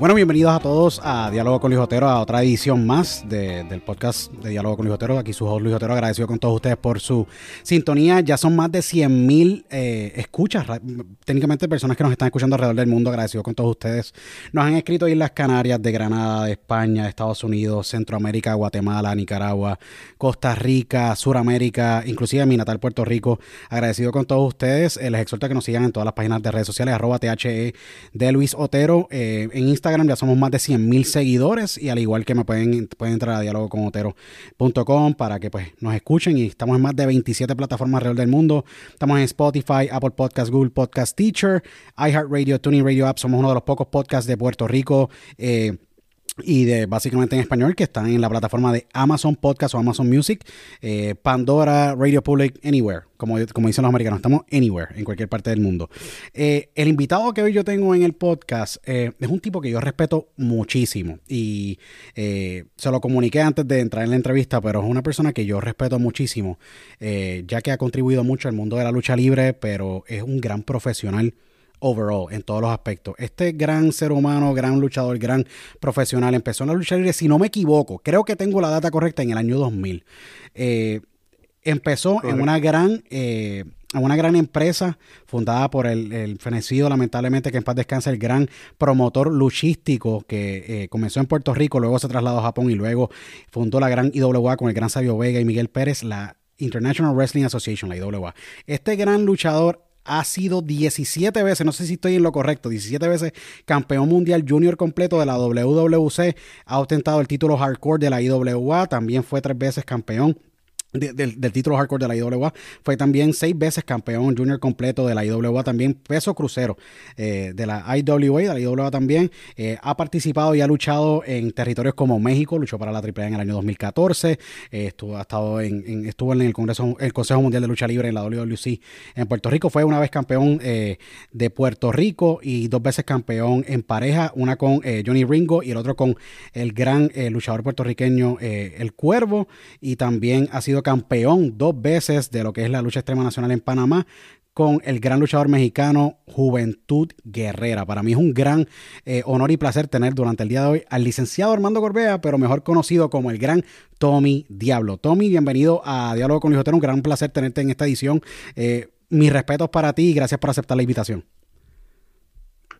Bueno, bienvenidos a todos a Diálogo con Luis Otero, a otra edición más del podcast de Diálogo con Luis Otero. Aquí su host Luis Otero, agradecido con todos ustedes por su sintonía. Ya son más de 100 mil eh, escuchas, técnicamente personas que nos están escuchando alrededor del mundo, agradecido con todos ustedes. Nos han escrito Islas Canarias, de Granada, de España, de Estados Unidos, Centroamérica, Guatemala, Nicaragua, Costa Rica, Suramérica, inclusive mi natal Puerto Rico. Agradecido con todos ustedes. Eh, les exhorto a que nos sigan en todas las páginas de redes sociales, arroba THE de Luis Otero, eh, en Instagram Instagram ya somos más de 100 mil seguidores y al igual que me pueden, pueden entrar a dialogoconotero.com para que pues nos escuchen y estamos en más de 27 plataformas alrededor del mundo. Estamos en Spotify, Apple Podcast, Google Podcast Teacher, iHeartRadio, Tuning Radio App. Somos uno de los pocos podcasts de Puerto Rico. Eh, y de básicamente en español que están en la plataforma de Amazon Podcast o Amazon Music, eh, Pandora, Radio Public, Anywhere, como, como dicen los americanos, estamos anywhere, en cualquier parte del mundo. Eh, el invitado que hoy yo tengo en el podcast eh, es un tipo que yo respeto muchísimo y se lo comuniqué antes de entrar en la entrevista, pero es una persona que yo respeto muchísimo, ya que ha contribuido mucho al mundo de la lucha libre, pero es un gran profesional overall, en todos los aspectos. Este gran ser humano, gran luchador, gran profesional, empezó en la lucha libre, si no me equivoco, creo que tengo la data correcta, en el año 2000. Eh, empezó en una gran... Eh, una gran empresa fundada por el, fenecido, lamentablemente, que en paz descansa, el gran promotor luchístico que eh, comenzó en Puerto Rico, luego se trasladó a Japón y luego fundó la gran IWA con el gran Sabio Vega y Miguel Pérez, la International Wrestling Association, la IWA. Este gran luchador ha sido 17 veces, no sé si estoy en lo correcto, 17 veces campeón mundial junior completo de la WWC, ha ostentado el título hardcore de la IWA, también fue tres veces campeón del, título hardcore de la IWA. Fue también seis veces campeón junior completo de la IWA, también peso crucero eh, de la IWA, de la IWA también. Eh, ha participado y ha luchado en territorios como México, luchó para la AAA en el año 2014, eh, estuvo, ha estado en, estuvo en el Congreso, el Consejo Mundial de Lucha Libre en la WWC en Puerto Rico. Fue una vez campeón de Puerto Rico y dos veces campeón en pareja, una con Johnny Ringo y el otro con el gran luchador puertorriqueño El Cuervo y también ha sido campeón dos veces de lo que es la lucha extrema nacional en Panamá con el gran luchador mexicano Juventud Guerrera. Para mí es un gran eh, honor y placer tener durante el día de hoy al licenciado Armando Corbea, pero mejor conocido como el gran Tommy Diablo. Tommy, bienvenido a Diálogo con Luis Un gran placer tenerte en esta edición. Eh, mis respetos para ti y gracias por aceptar la invitación.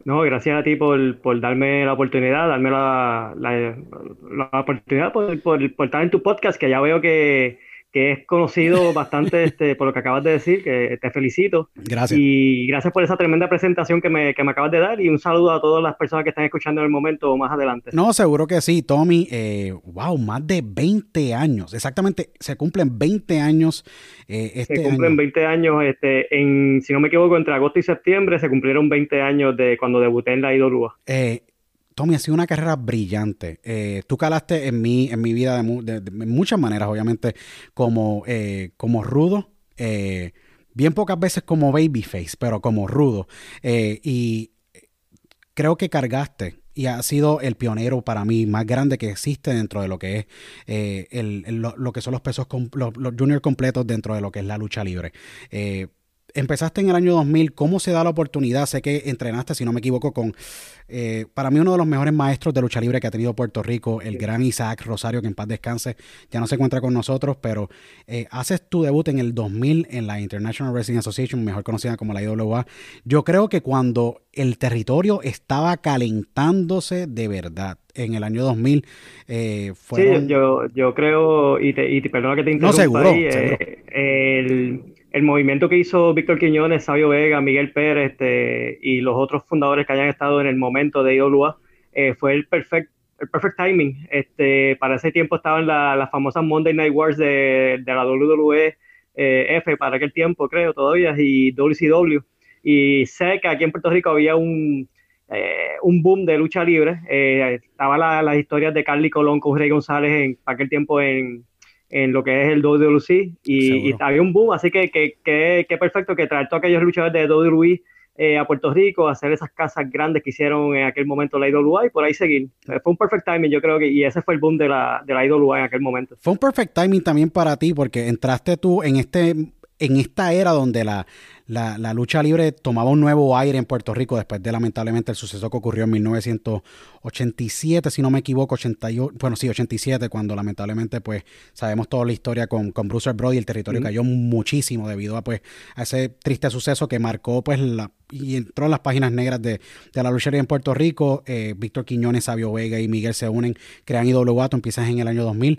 No, gracias a ti por, por darme la oportunidad, darme la, la, oportunidad por, por, estar en tu podcast, que ya veo que, que es conocido bastante este, por lo que acabas de decir, que te felicito. Gracias. Y gracias por esa tremenda presentación que me, que me acabas de dar y un saludo a todas las personas que están escuchando en el momento más adelante. No, seguro que sí, Tommy. Eh, wow, más de 20 años. Exactamente, se cumplen 20 años eh, este Se cumplen 20 años, este, en, si no me equivoco, entre agosto y septiembre se cumplieron 20 años de cuando debuté en la IWA. Eh, Tommy, ha sido una carrera brillante. Eh, tú calaste en mi, en mi vida de, muchas maneras, obviamente, como, eh, como rudo. Eh, bien pocas veces como babyface, pero como rudo. y creo que cargaste y ha sido el pionero para mí más grande que existe dentro de lo que es lo, que son los pesos, los, los junior completos dentro de lo que es la lucha libre empezaste en el año 2000, ¿cómo se da la oportunidad? Sé que entrenaste, si no me equivoco, con, eh, para mí uno de los mejores maestros de lucha libre que ha tenido Puerto Rico, el gran Isaac Rosario, que en paz descanse, ya no se encuentra con nosotros, pero eh, haces tu debut en el 2000 en la International Wrestling Association, mejor conocida como la IWA. Yo creo que cuando el territorio estaba calentándose de verdad, en el año 2000 eh, Sí, yo, yo creo, y, te, y perdona que te interrumpa no, seguro, eh, el el movimiento que hizo Víctor Quiñones, Sabio Vega, Miguel Pérez este, y los otros fundadores que hayan estado en el momento de IWA eh, fue el perfect, el perfect timing. Este, para ese tiempo estaban las famosas Monday Night Wars de, la WWE eh, F para aquel tiempo, creo, todavía, y WCW. Y sé que aquí en Puerto Rico había un, eh, un boom de lucha libre. Estaban las historias de Carly Colón con Rey González en aquel tiempo en, en lo que es el WWE y, y había un boom, así que qué perfecto que traer todos aquellos luchadores de WWE eh, a Puerto Rico, hacer esas casas grandes que hicieron en aquel momento la IWA y por ahí seguir. Fue un perfect timing, yo creo que, y ese fue el boom de la, de la IWA en aquel momento. Fue un perfect timing también para ti, porque entraste tú en este en esta era donde la, la, lucha libre tomaba un nuevo aire en Puerto Rico después de lamentablemente el suceso que ocurrió en 1987, si no me equivoco, 88, bueno, sí, 87, cuando lamentablemente pues sabemos toda la historia con, con Bruce Brody, el territorio cayó muchísimo debido a pues a ese triste suceso que marcó pues la y entró en las páginas negras de, la lucha libre en Puerto Rico, eh, Víctor Quiñones, Sabio Vega y Miguel se unen, crean IWA, tú empiezas en el año 2000.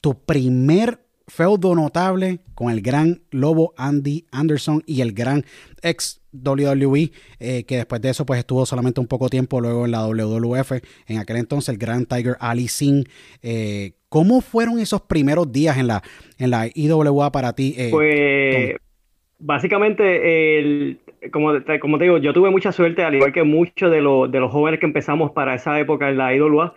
Tu primer feudo notable con el gran Lobo Andy Anderson y el gran ex WWE, eh, que después de eso pues estuvo solamente un poco tiempo luego en la WWF, en aquel entonces el gran Tiger Ali Singh. Eh, ¿Cómo fueron esos primeros días en la, en la IWA para ti? Eh, pues básicamente, el, como, como te digo, yo tuve mucha suerte, al igual que muchos de, los, de los jóvenes que empezamos para esa época en la IWA.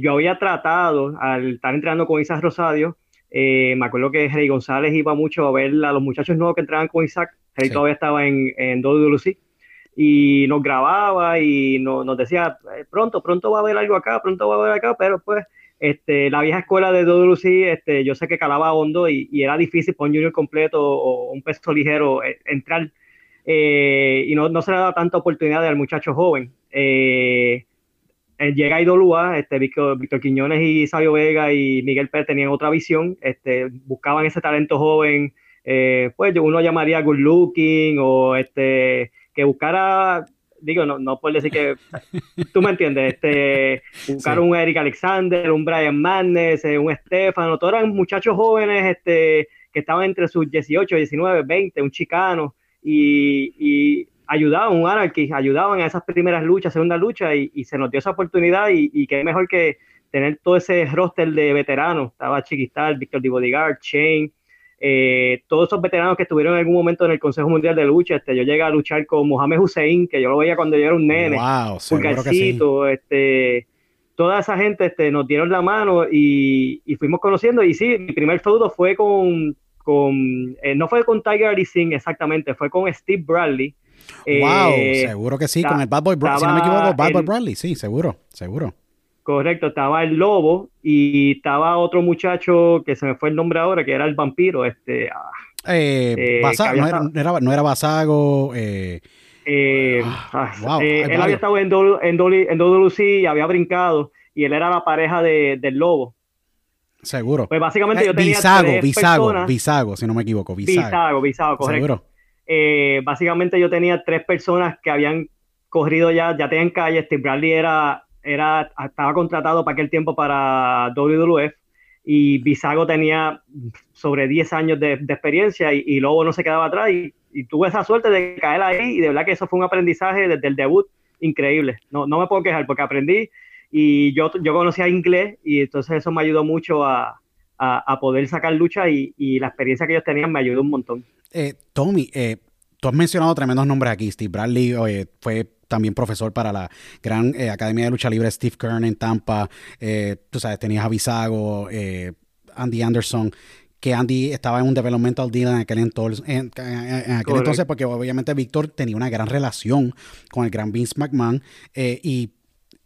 yo había tratado, al estar entrenando con Isaac Rosadio, eh, me acuerdo que Rey González iba mucho a ver a los muchachos nuevos que entraban con Isaac. Rey todavía estaba en, en WWC y nos grababa y nos decía, eh, pronto, pronto va a haber algo acá, pronto va a haber acá, pero pues este, la vieja escuela de WWC, este, yo sé que calaba hondo y, era difícil poner un junior completo o un peso ligero eh, entrar eh, y no, no, se le da tanta oportunidad al muchacho joven. Eh, llega IWA, este, Víctor, Víctor, Quiñones y Sabio Vega y Miguel Pérez tenían otra visión, este, buscaban ese talento joven, eh, pues uno llamaría good looking o este, que buscara digo, no, no puedo decir que, tú me entiendes, este, buscar un Eric Alexander, un Brian Madness, un Estefano, todos eran muchachos jóvenes este, que estaban entre sus 18, 19, 20, un chicano, y, ayudaban, un anarchy, ayudaban a esas primeras luchas, segunda lucha, y, se nos dio esa oportunidad, y, y qué mejor que tener todo ese roster de veteranos, estaba Chiquistal, Víctor Bodyguard, Shane, eh, todos esos veteranos que estuvieron en algún momento en el Consejo Mundial de Lucha, este, yo llegué a luchar con Mohamed Hussein, que yo lo veía cuando yo era un nene, wow, Pulgarcito, este, toda esa gente este, nos dieron la mano y, fuimos conociendo, y sí, mi primer feudo fue con, con eh, no fue con Tiger Singh exactamente, fue con Steve Bradley. Wow, eh, seguro que sí, con el Bad Boy Bradley, si no me equivoco, Bad Boy Bradley, sí, seguro, seguro. Correcto, estaba el lobo y estaba otro muchacho que se me fue el nombre ahora, que era el vampiro. Este, ah, eh, eh no, era, no, era, Basago. Ah, ah, él había estado en, en, WC y había brincado y él era la pareja de, del lobo. Seguro. Pues básicamente yo tenía Bisago, tres Bisago, personas, Bisago, si no me equivoco. Bisago, Bisago, correcto. Seguro. Básicamente yo tenía tres personas que habían corrido ya, ya tenían calle. Steve Bradley era era, estaba contratado para aquel tiempo para WWF y Bisago tenía sobre 10 años de, experiencia y, Lobo no se quedaba atrás y, tuve esa suerte de caer ahí y de verdad que eso fue un aprendizaje desde el debut increíble. No, no me puedo quejar porque aprendí y yo, yo conocía inglés y entonces eso me ayudó mucho a, poder sacar lucha y, la experiencia que ellos tenían me ayudó un montón. Eh, Tommy, eh, tú has mencionado tremendos nombres aquí. Steve Bradley fue también profesor para la gran eh, Academia de Lucha Libre Steve Kern en Tampa. Tú sabes, tenías a Bisago, Andy Anderson que Andy estaba en un developmental deal en aquel, entonces, en, aquel entonces, porque obviamente Víctor tenía una gran relación con el gran Vince McMahon y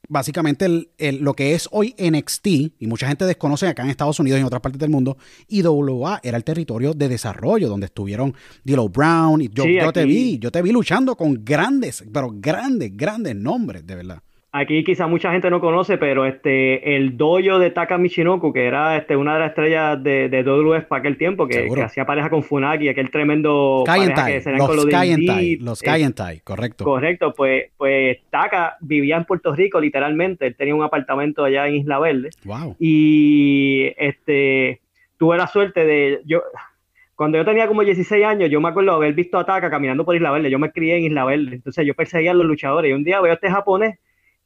básicamente el, lo que es hoy NXT, y mucha gente desconoce acá en Estados Unidos y en otras partes del mundo, IWA era el territorio de desarrollo donde estuvieron D'Lo Brown, y yo, yo te vi, yo te vi luchando con grandes, pero grandes, grandes nombres, de verdad. Aquí quizá mucha gente no conoce, pero este el dojo de Taka Michinoku, que era este una de las estrellas de, de WWF para aquel tiempo, que, hacía pareja con Funaki, aquel tremendo pareja que se los, con los Kayentai, correcto. Correcto, pues, pues Taka vivía en Puerto Rico literalmente, él tenía un apartamento allá en Isla Verde. Wow. Y este tuve la suerte de yo cuando yo tenía como 16 años, yo me acuerdo haber visto a Taka caminando por Isla Verde. Yo me crié en Isla Verde. Entonces yo perseguía a los luchadores. Y un día veo a este japonés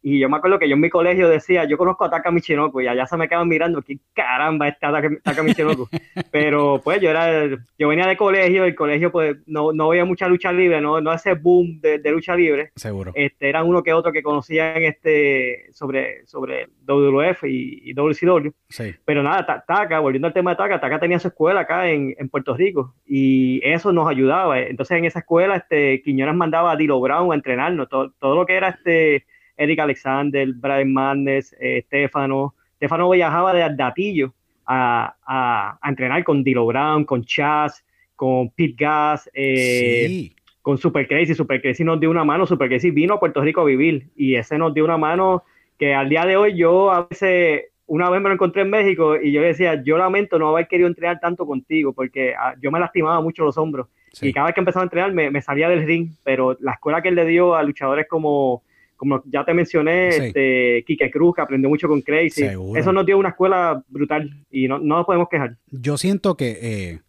y yo me acuerdo que yo en mi colegio decía, yo conozco a Taka Michinoku y allá se me quedaban mirando, ¿qué caramba es Taka, Michinoku? Pero pues yo era, yo venía de colegio, el colegio pues no, no veía mucha lucha libre, no, no ese boom de, lucha libre. Seguro. Este, eran uno que otro que conocían este, sobre, sobre WWF y, y WCW. Sí. Pero nada, Taka, volviendo al tema de Taka, Taka tenía su escuela acá en, en, Puerto Rico y eso nos ayudaba. Entonces en esa escuela este, Quiñones mandaba a Dilo Brown a entrenarnos, todo, todo lo que era este Eric Alexander, Brian Madness, eh, Stefano. Stefano viajaba de Datillo a, a, entrenar con Dilo Brown, con Chaz, con Pete Gas, eh, con Super Crazy. Super Crazy nos dio una mano, Super Crazy vino a Puerto Rico a vivir y ese nos dio una mano que al día de hoy yo a veces, una vez me lo encontré en México y yo decía, yo lamento no haber querido entrenar tanto contigo porque ah, yo me lastimaba mucho los hombros. Y cada vez que empezaba a entrenar me, me, salía del ring, pero la escuela que él le dio a luchadores como como ya te mencioné, este, Kike Cruz, que aprendió mucho con Crazy. Eso nos dio una escuela brutal y no, no nos podemos quejar. Yo siento que eh,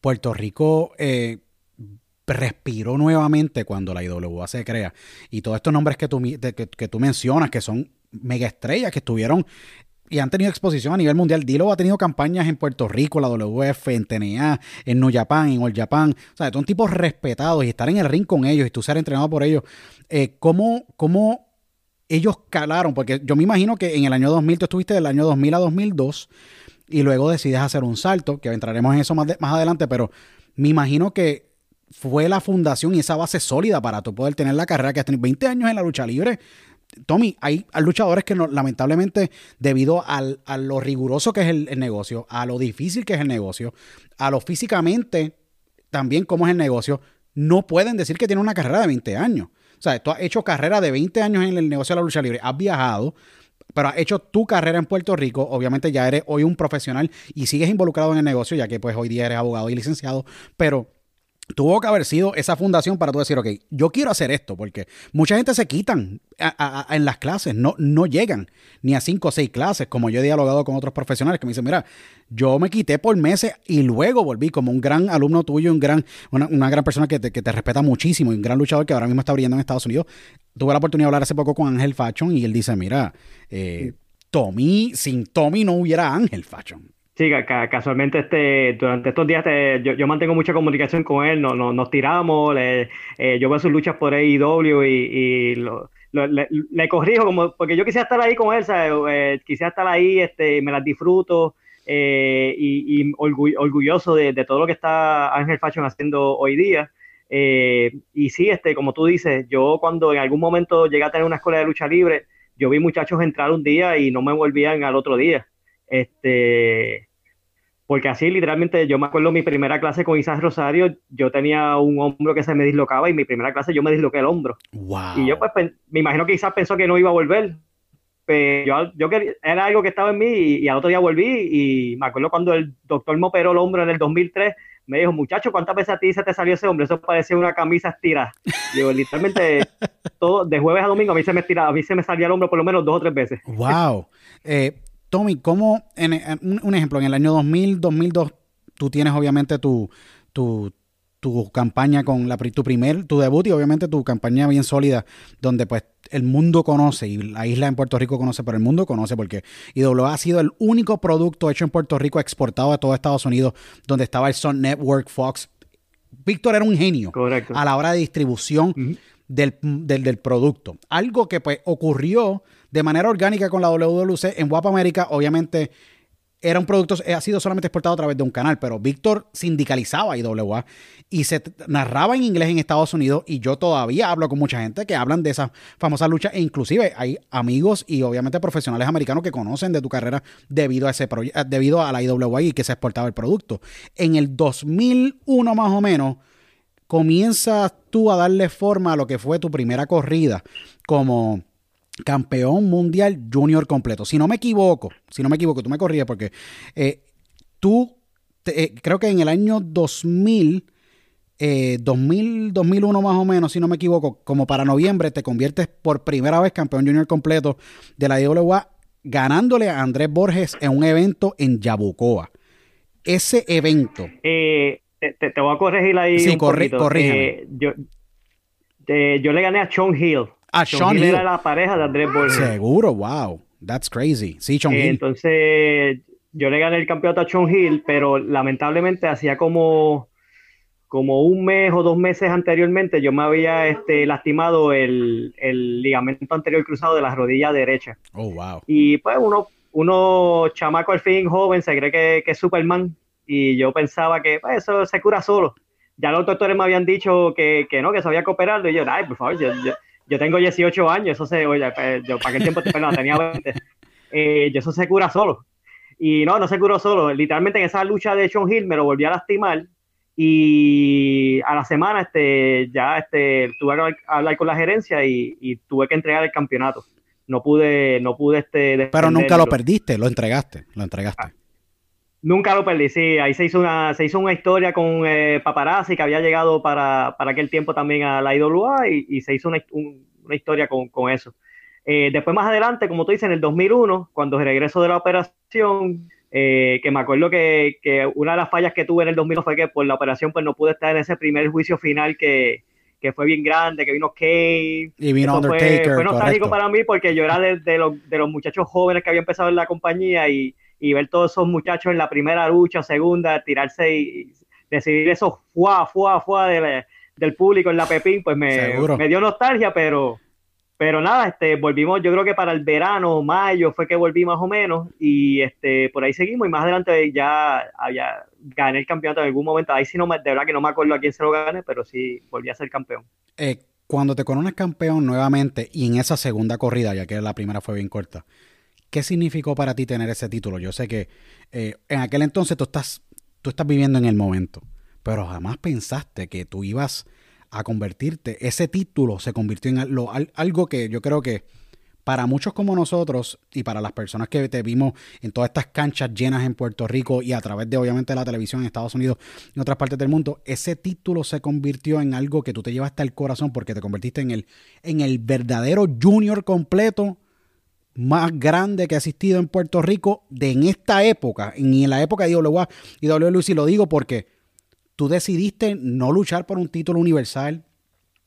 Puerto Rico eh, respiró nuevamente cuando la IWA se crea. Y todos estos nombres que tú, que, tú mencionas, que son mega estrellas, que estuvieron y han tenido exposición a nivel mundial. Dilo ha tenido campañas en Puerto Rico, la WF, en TNA, en New Japan, en All Japan. O sea, son tipos respetados y estar en el ring con ellos y tú ser entrenado por ellos eh, ¿cómo, ¿cómo, ellos calaron? Porque yo me imagino que en el año 2000, tú estuviste del año 2000 a 2002 y luego decides hacer un salto, que entraremos en eso más, más adelante, pero me imagino que fue la fundación y esa base sólida para tú poder tener la carrera que has tenido 20 años en la lucha libre. Tommy, hay, luchadores que lamentablemente, debido al, a lo riguroso que es el, negocio, a lo difícil que es el negocio, a lo físicamente también como es el negocio, no pueden decir que tiene una carrera de 20 años. O sea, tú has hecho carrera de 20 años en el negocio de la lucha libre, has viajado, pero has hecho tu carrera en Puerto Rico, obviamente ya eres hoy un profesional y sigues involucrado en el negocio, ya que pues hoy día eres abogado y licenciado, pero tuvo que haber sido esa fundación para tú decir, ok, yo quiero hacer esto, porque mucha gente se quitan en las clases, no, no llegan ni a cinco o seis clases, como yo he dialogado con otros profesionales que me dicen, mira, yo me quité por meses y luego volví como un gran alumno tuyo, un gran, una, gran persona que te, que te, respeta muchísimo y un gran luchador que ahora mismo está brillando en Estados Unidos. Tuve la oportunidad de hablar hace poco con Ángel Fashion y él dice, mira, eh, Tommy, sin Tommy no hubiera Ángel Fashion. Sí, casualmente este, durante estos días yo, mantengo mucha comunicación con él, no, nos tiramos, eh, yo veo sus luchas por AEW y, y le, corrijo, como, porque yo quisiera estar ahí con él, eh, quisiera estar ahí, este, me las disfruto eh, y, orgulloso de, todo lo que está Ángel Fashion haciendo hoy día. y sí, este, como tú dices, yo cuando en algún momento llegué a tener una escuela de lucha libre, yo vi muchachos entrar un día y no me volvían al otro día. Este, porque así literalmente yo me acuerdo mi primera clase con Isaac Rosario, yo tenía un hombro que se me dislocaba y mi primera clase yo me disloqué el hombro. Y yo pues me imagino que Isaac pensó que no iba a volver. Pero yo, yo era algo que estaba en mí y, al otro día volví y me acuerdo cuando el doctor me operó el hombro en el 2003, me dijo, muchacho, ¿cuántas veces a ti se te salió ese hombro? Eso parecía una camisa estirada. Digo, literalmente, todo, de jueves a domingo a mí se me estiraba, a mí se me salía el hombro por lo menos dos o tres veces. Wow. Eh, Tommy, ¿cómo, en, un, ejemplo, en el año 2000, 2002, tú tienes obviamente tu, tu, campaña con la, tu primer, tu debut y obviamente tu campaña bien sólida, donde pues el mundo conoce y la isla en Puerto Rico conoce, pero el mundo conoce porque IWA ha sido el único producto hecho en Puerto Rico exportado a todo Estados Unidos, donde estaba el Sun Network, Fox. Víctor era un genio a la hora de distribución del, del, producto. Algo que pues ocurrió de manera orgánica con la WWC en Guapa América, obviamente era un producto, ha sido solamente exportado a través de un canal, pero Víctor sindicalizaba IWA y se narraba en inglés en Estados Unidos y yo todavía hablo con mucha gente que hablan de esa famosa lucha e inclusive hay amigos y obviamente profesionales americanos que conocen de tu carrera debido a ese debido a la IWA y que se exportaba el producto. En el 2001 más o menos comienzas tú a darle forma a lo que fue tu primera corrida como campeón mundial junior completo. Si no me equivoco, si no me equivoco, tú me corrías porque eh, tú, eh, creo que en el año 2000, 2000, 2001 más o menos, si no me equivoco, como para noviembre te conviertes por primera vez campeón junior completo de la IWA, ganándole a Andrés Borges en un evento en Yabucoa. Ese evento. Eh, te, voy a corregir ahí. Sí, corrígeme. yo, yo le gané a Sean Hill. A Sean, Hill. era la pareja de Andrés Borges. Seguro, wow. That's crazy. Sí, Sean Hill. Entonces, yo le gané el campeonato a Sean Hill, pero lamentablemente hacía como, como un mes o dos meses anteriormente, yo me había este, lastimado el, ligamento anterior cruzado de la rodilla derecha. Oh, wow. Y pues uno, uno chamaco al fin, joven, se cree que, que es Superman. Y yo pensaba que pues, eso se cura solo ya los doctores me habían dicho que, que no, que se había que operarlo. Y yo, ay, por favor, yo, yo tengo 18 años, eso se, oye, pues, yo para qué tiempo, perdón, tenía 20, eh, eso se cura solo. Y no, no se curó solo. Literalmente en esa lucha de Sean Hill me lo volví a lastimar y a la semana este, ya este, tuve que hablar con la gerencia y, tuve que entregar el campeonato. No pude, no pude este. Pero nunca lo perdiste, lo entregaste, lo entregaste. Ah, nunca lo perdí, sí. Ahí se hizo una, se hizo una historia con eh, Paparazzi que había llegado para, para, aquel tiempo también a la IWA y, y se hizo una, una historia con, con eso. Eh, después más adelante, como tú dices, en el 2001, cuando regreso de la operación, eh, que me acuerdo que, que, una de las fallas que tuve en el 2001 fue que por la operación pues no pude estar en ese primer juicio final que, que fue bien grande, que vino Kane. Y vino Undertaker. Fue, fue nostálgico para mí porque yo era de, de, los, de los muchachos jóvenes que había empezado en la compañía y y ver todos esos muchachos en la primera lucha, segunda, tirarse y decidir eso fuá, fuá, fuá del público en la Pepín, pues me, me, dio nostalgia, pero, pero nada, este, volvimos, yo creo que para el verano, mayo, fue que volví más o menos, y este, por ahí seguimos, y más adelante ya había, gané el campeonato en algún momento, ahí sí no me, de verdad que no me acuerdo a quién se lo gané, pero sí volví a ser campeón. Eh, cuando te coronas campeón nuevamente, y en esa segunda corrida, ya que la primera fue bien corta, ¿Qué significó para ti tener ese título? Yo sé que eh, en aquel entonces tú estás, tú estás viviendo en el momento, pero jamás pensaste que tú ibas a convertirte, ese título se convirtió en algo, algo que yo creo que para muchos como nosotros y para las personas que te vimos en todas estas canchas llenas en Puerto Rico y a través de obviamente la televisión en Estados Unidos y otras partes del mundo, ese título se convirtió en algo que tú te llevaste al corazón porque te convertiste en el, en el verdadero junior completo más grande que ha existido en Puerto Rico de en esta época, en la época de IWA y y lo digo porque tú decidiste no luchar por un título universal,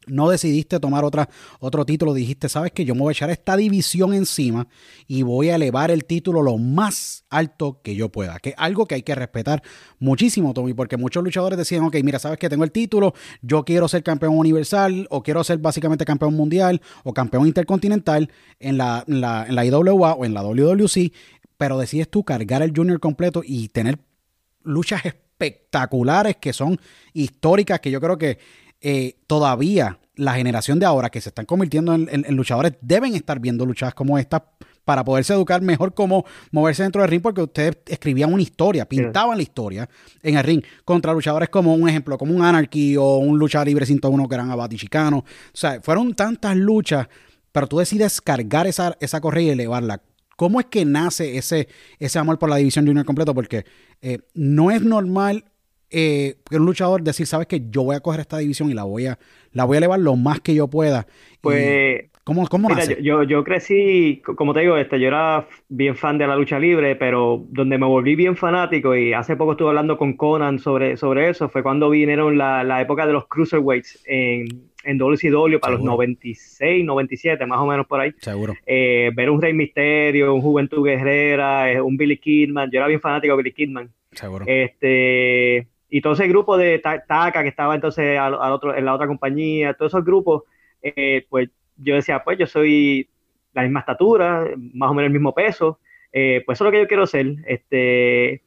no decidiste tomar otro título, dijiste, sabes que yo me voy a echar esta división encima y voy a elevar el título lo más alto que yo pueda, que es algo que hay que respetar muchísimo, Tommy, porque muchos luchadores decían, ok, mira, sabes que tengo el título, yo quiero ser campeón universal o quiero ser básicamente campeón mundial o campeón intercontinental en la, la, en la IWA o en la WWC, pero decides tú cargar el junior completo y tener luchas espectaculares que son históricas, que yo creo que eh, todavía la generación de ahora que se están convirtiendo en, luchadores deben estar viendo luchadas como esta para poderse educar mejor cómo moverse dentro del ring, porque ustedes escribían una historia, pintaban la historia en el ring contra luchadores como un ejemplo, como un Anarchy o un luchador libre 101 que eran Abati Chicano. O sea, fueron tantas luchas, pero tú decides cargar esa, esa correa y elevarla. ¿Cómo es que nace ese, ese amor por la división junior completo? Porque eh, no es normal eh, un luchador decir, sabes que yo voy a coger esta división y la voy a, la voy a elevar lo más que yo pueda. Pues, ¿cómo, cómo Yo, yo crecí, como te digo, este, yo era bien fan de la lucha libre, pero donde me volví bien fanático, y hace poco estuve hablando con Conan sobre, sobre eso, fue cuando vinieron la, la época de los cruiserweights en, en WCW para los 96, 97, más o menos por ahí. Seguro. Eh, ver un Rey Misterio, un Juventud Guerrera, eh, un Billy Kidman. Yo era bien fanático de Billy Kidman. Seguro. Este, y todo ese grupo de Taka que estaba entonces al, otro, en la otra compañía, todos esos grupos, eh, pues yo decía, pues yo soy la misma estatura, más o menos el mismo peso, eh, pues eso es lo que yo quiero ser. Este,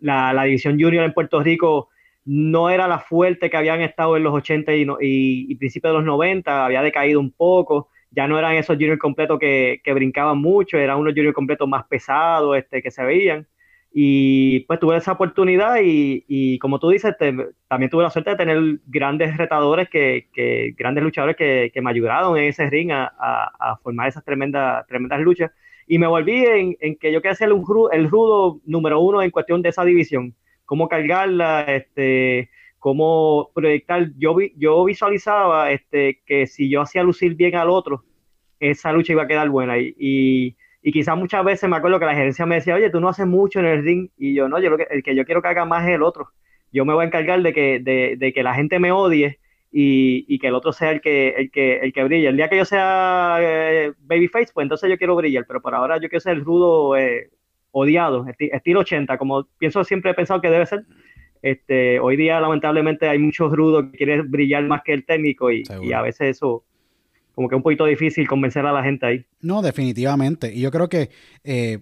la, la, división junior en Puerto Rico no era la fuerte que habían estado en los 80 y, y, principios de los 90, había decaído un poco, ya no eran esos juniors completos que, que brincaban mucho, eran unos juniors completos más pesados este, que se veían. Y pues tuve esa oportunidad y, como tú dices, también tuve la suerte de tener grandes retadores, que, que grandes luchadores que, que, me ayudaron en ese ring a, a, formar esas tremendas, tremendas luchas. Y me volví en, en que yo quería ser un, el rudo número uno en cuestión de esa división. Cómo cargarla, este, cómo proyectar. Yo, yo visualizaba este, que si yo hacía lucir bien al otro, esa lucha iba a quedar buena. y y quizás muchas veces me acuerdo que la gerencia me decía, oye, tú no haces mucho en el ring. Y yo, no, yo lo que, el que yo quiero que haga más es el otro. Yo me voy a encargar de que, de, de que la gente me odie y, y, que el otro sea el que, el que, el que brille. El día que yo sea eh, babyface, pues entonces yo quiero brillar. Pero por ahora yo quiero ser el rudo eh, odiado, estilo 80, como pienso siempre he pensado que debe ser. Este, hoy día lamentablemente hay muchos rudos que quieren brillar más que el técnico y, y a veces eso como que un poquito difícil convencer a la gente ahí. No, definitivamente. Y yo creo que eh,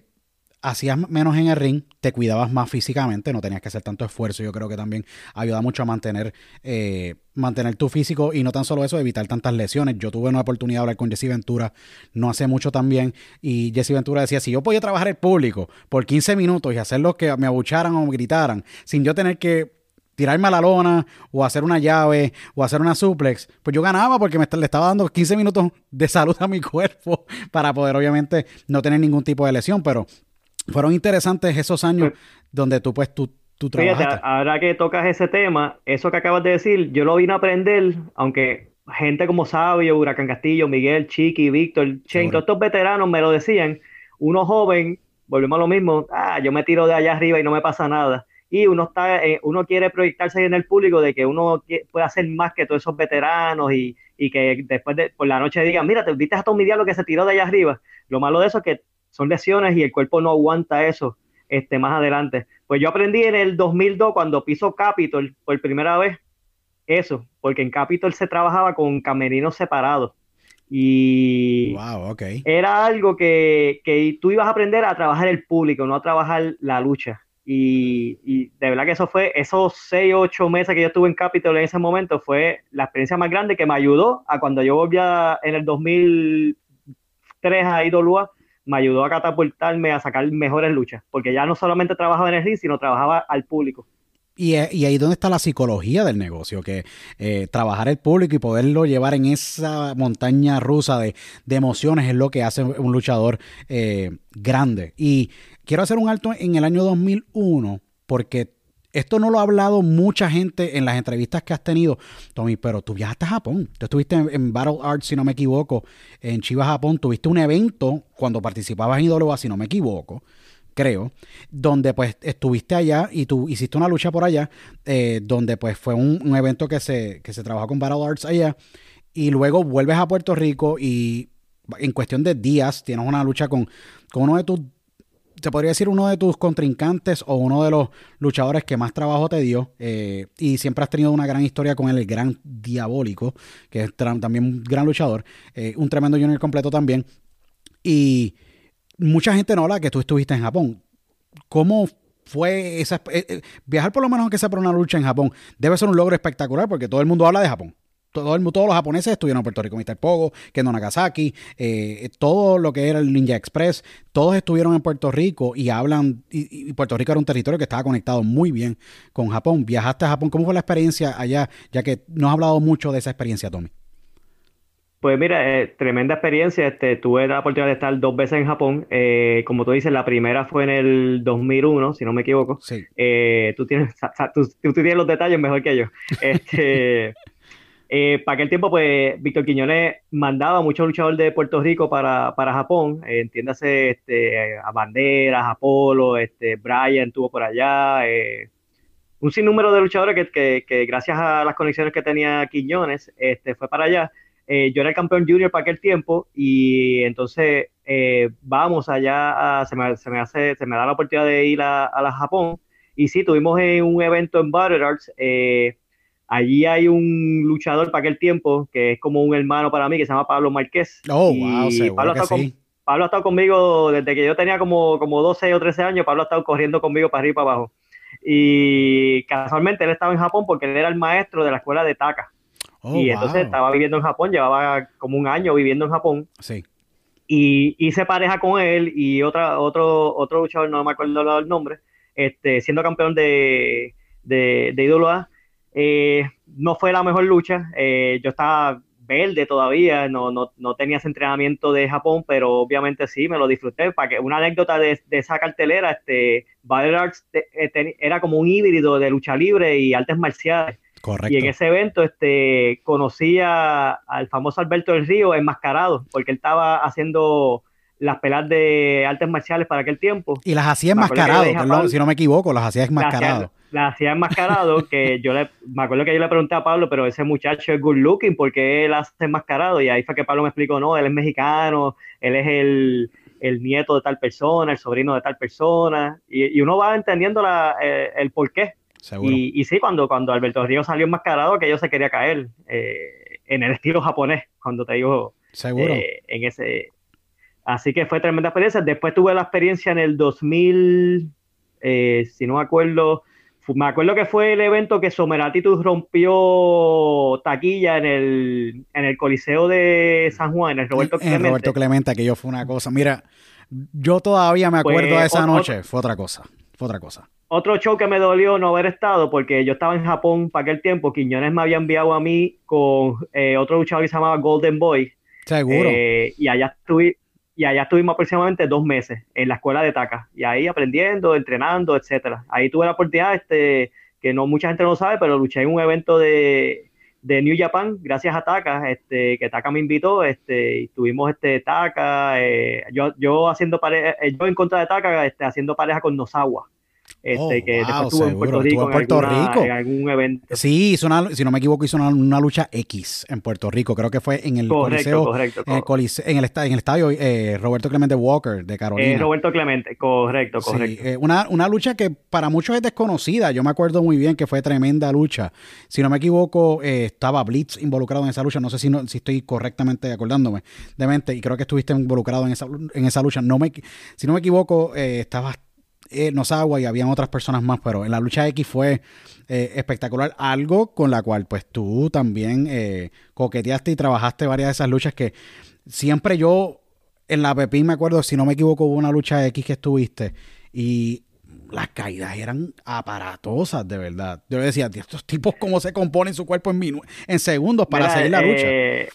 hacías menos en el ring, te cuidabas más físicamente, no tenías que hacer tanto esfuerzo. Yo creo que también ayuda mucho a mantener, eh, mantener tu físico y no tan solo eso, evitar tantas lesiones. Yo tuve una oportunidad de hablar con Jesse Ventura no hace mucho también y Jesse Ventura decía, si yo podía trabajar el público por 15 minutos y hacer lo que me abucharan o me gritaran sin yo tener que tirarme a la lona o hacer una llave o hacer una suplex, pues yo ganaba porque me le estaba dando 15 minutos de salud a mi cuerpo para poder obviamente no tener ningún tipo de lesión, pero fueron interesantes esos años donde tú pues tú, tú trabajaste. Fíjate, ahora que tocas ese tema, eso que acabas de decir, yo lo vine a aprender, aunque gente como Sabio, Huracán Castillo, Miguel, Chiqui, Víctor, Chen, todos estos veteranos me lo decían, uno joven, volvemos a lo mismo, ah, yo me tiro de allá arriba y no me pasa nada y uno está eh, uno quiere proyectarse en el público de que uno puede hacer más que todos esos veteranos y, y que después de por la noche digan, mira, te viste a Tommy lo que se tiró de allá arriba. Lo malo de eso es que son lesiones y el cuerpo no aguanta eso este, más adelante. Pues yo aprendí en el 2002 cuando piso Capitol por primera vez eso, porque en Capitol se trabajaba con camerinos separados. Y wow, okay. era algo que, que tú ibas a aprender a trabajar el público, no a trabajar la lucha. Y, de verdad que eso fue, esos 6, 8 meses que yo estuve en Capitol en ese momento, fue la experiencia más grande que me ayudó a cuando yo volví en el 2003 a IWA, me ayudó a catapultarme a sacar mejores luchas, porque ya no solamente trabajaba en el ring, sino trabajaba al público. Y, eh, y ahí donde está la psicología del negocio, que eh, trabajar el público y poderlo llevar en esa montaña rusa de, emociones es lo que hace un luchador eh, grande. Y quiero hacer un alto en el año 2001 porque esto no lo ha hablado mucha gente en las entrevistas que has tenido, Tommy, pero tú viajaste a Japón. Tú estuviste en, en Battle Arts, si no me equivoco, en Chivas, Japón. Tuviste un evento cuando participabas en IWA, si no me equivoco creo, donde pues estuviste allá y tú hiciste una lucha por allá, eh, donde pues fue un, evento que se, que se trabajó con Battle Arts allá, y luego vuelves a Puerto Rico y en cuestión de días tienes una lucha con, con uno de tus, se podría decir uno de tus contrincantes o uno de los luchadores que más trabajo te dio, eh, y siempre has tenido una gran historia con el gran diabólico, que es también un gran luchador, eh, un tremendo junior completo también, y mucha gente no habla que tú estuviste en Japón. ¿Cómo fue esa eh, eh, viajar por lo menos aunque sea por una lucha en Japón? Debe ser un logro espectacular porque todo el mundo habla de Japón. Todo el, todos los japoneses estuvieron en Puerto Rico, Mr. Pogo, Kendo Nagasaki, eh, todo lo que era el Ninja Express, todos estuvieron en Puerto Rico y hablan, y Puerto Rico era un territorio que estaba conectado muy bien con Japón. Viajaste a Japón, ¿cómo fue la experiencia allá? Ya que no has hablado mucho de esa experiencia, Tommy. Pues mira, eh, tremenda experiencia. Este, tuve la oportunidad de estar dos veces en Japón. Eh, como tú dices, la primera fue en el 2001, si no me equivoco. Sí. Eh, tú tienes, tú, tú tienes los detalles mejor que yo. Este, eh, para aquel tiempo, pues, Víctor Quiñones mandaba a muchos luchadores de Puerto Rico para, para Japón. Eh, entiéndase, este, a Banderas, Apolo, este, Brian estuvo por allá. eh, un sinnúmero de luchadores que, que- que gracias a las conexiones que tenía Quiñones, este, fue para allá. Eh, yo era el campeón junior para aquel tiempo y entonces eh, vamos allá, a- se, me, se me hace, se me da la oportunidad de ir a, a la Japón y sí, tuvimos un evento en Battle Arts, eh, allí hay un luchador para aquel tiempo que es como un hermano para mí que se llama Pablo Márquez Oh, y wow, seguro Pablo, ha sí. con- Pablo ha estado conmigo desde que yo tenía como, como 12 o 13 años, Pablo ha estado corriendo conmigo para arriba y para abajo. Y casualmente él estaba en Japón porque él era el maestro de la escuela de Taka. Oh, y entonces wow. estaba viviendo en Japón, llevaba como un año viviendo en Japón. Sí. Y hice pareja con él y otra, otro, otro luchador, no me acuerdo el nombre, este, siendo campeón de, de, de IWA. Eh, no fue la mejor lucha. eh, yo estaba verde todavía, no, no, no tenía ese entrenamiento de Japón, pero obviamente sí, me lo disfruté. Para que una anécdota de, de esa cartelera, este, Battle Arts te- eh, era como un híbrido de lucha libre y artes marciales. Correcto. Y en ese evento este, conocí a- al famoso Alberto del Río enmascarado, porque él estaba haciendo las peleas de artes marciales para aquel tiempo. Y las hacía enmascarado, si no me equivoco, las hacía enmascarado. Las hacía enmascarado, que yo le, me acuerdo que yo le pregunté a Pablo, pero ese muchacho es good looking, ¿por qué él hace enmascarado? Y ahí fue que Pablo me explicó, no, él es mexicano, él es el, el nieto de tal persona, el sobrino de tal persona, y, y uno va entendiendo la, eh, el por qué. Seguro. Y, y sí, cuando, cuando Alberto Río salió enmascarado, que yo se quería caer eh, en el estilo japonés, cuando te digo, Seguro. eh, en ese. Así que fue tremenda experiencia. Después tuve la experiencia en el 2000, eh, si no me acuerdo, me acuerdo que fue el evento que Someratitus rompió taquilla en el, en el Coliseo de San Juan, en el Roberto en, en Clemente. Roberto Clemente, aquello fue una cosa. Mira, yo todavía me acuerdo Pues, de esa otro- noche. Fue otra cosa. Fue otra cosa. Otro show que me dolió no haber estado porque yo estaba en Japón para aquel tiempo. Quiñones me había enviado a mí con eh, otro luchador que se llamaba Golden Boy. Seguro. Eh, y allá estuve, y allá estuvimos aproximadamente dos meses en la escuela de Taka. Y ahí aprendiendo, entrenando, etcétera. Ahí tuve la oportunidad, este, que no mucha gente no sabe, pero luché en un evento de, de New Japan, gracias a Taka, este, que Taka me invitó, este, y tuvimos este Taka, eh, yo, yo haciendo pareja, eh, yo en contra de Taka, este, haciendo pareja con Nosawa. Este, Oh, que wow, estuvo en Puerto Rico, estuvo en Puerto alguna- Rico. en algún evento. sí, hizo una, si no me equivoco, hizo una, una lucha X en Puerto Rico. Creo que fue en el Correcto, Coliseo. correcto. En el, Coliseo- en el, esta- en el estadio eh, Roberto Clemente Walker de Carolina. Eh, Roberto Clemente, correcto, Sí, correcto. eh, una, una lucha que para muchos es desconocida. Yo me acuerdo muy bien que fue tremenda lucha. Si no me equivoco, estaba Blitz involucrado en esa lucha. No sé si, no, si estoy correctamente acordándome de mente. Y creo que estuviste involucrado en esa, en esa lucha. No me, si no me equivoco, estabas eh, Nosawa y habían otras personas más. Pero en la lucha X fue eh, espectacular. Algo con la cual pues tú también eh, coqueteaste y trabajaste varias de esas luchas que siempre yo en la Pepín me acuerdo, si no me equivoco, hubo una lucha X que estuviste y las caídas eran aparatosas, de verdad. Yo decía, estos tipos cómo se componen su cuerpo en, en segundos para seguir la lucha. Eh,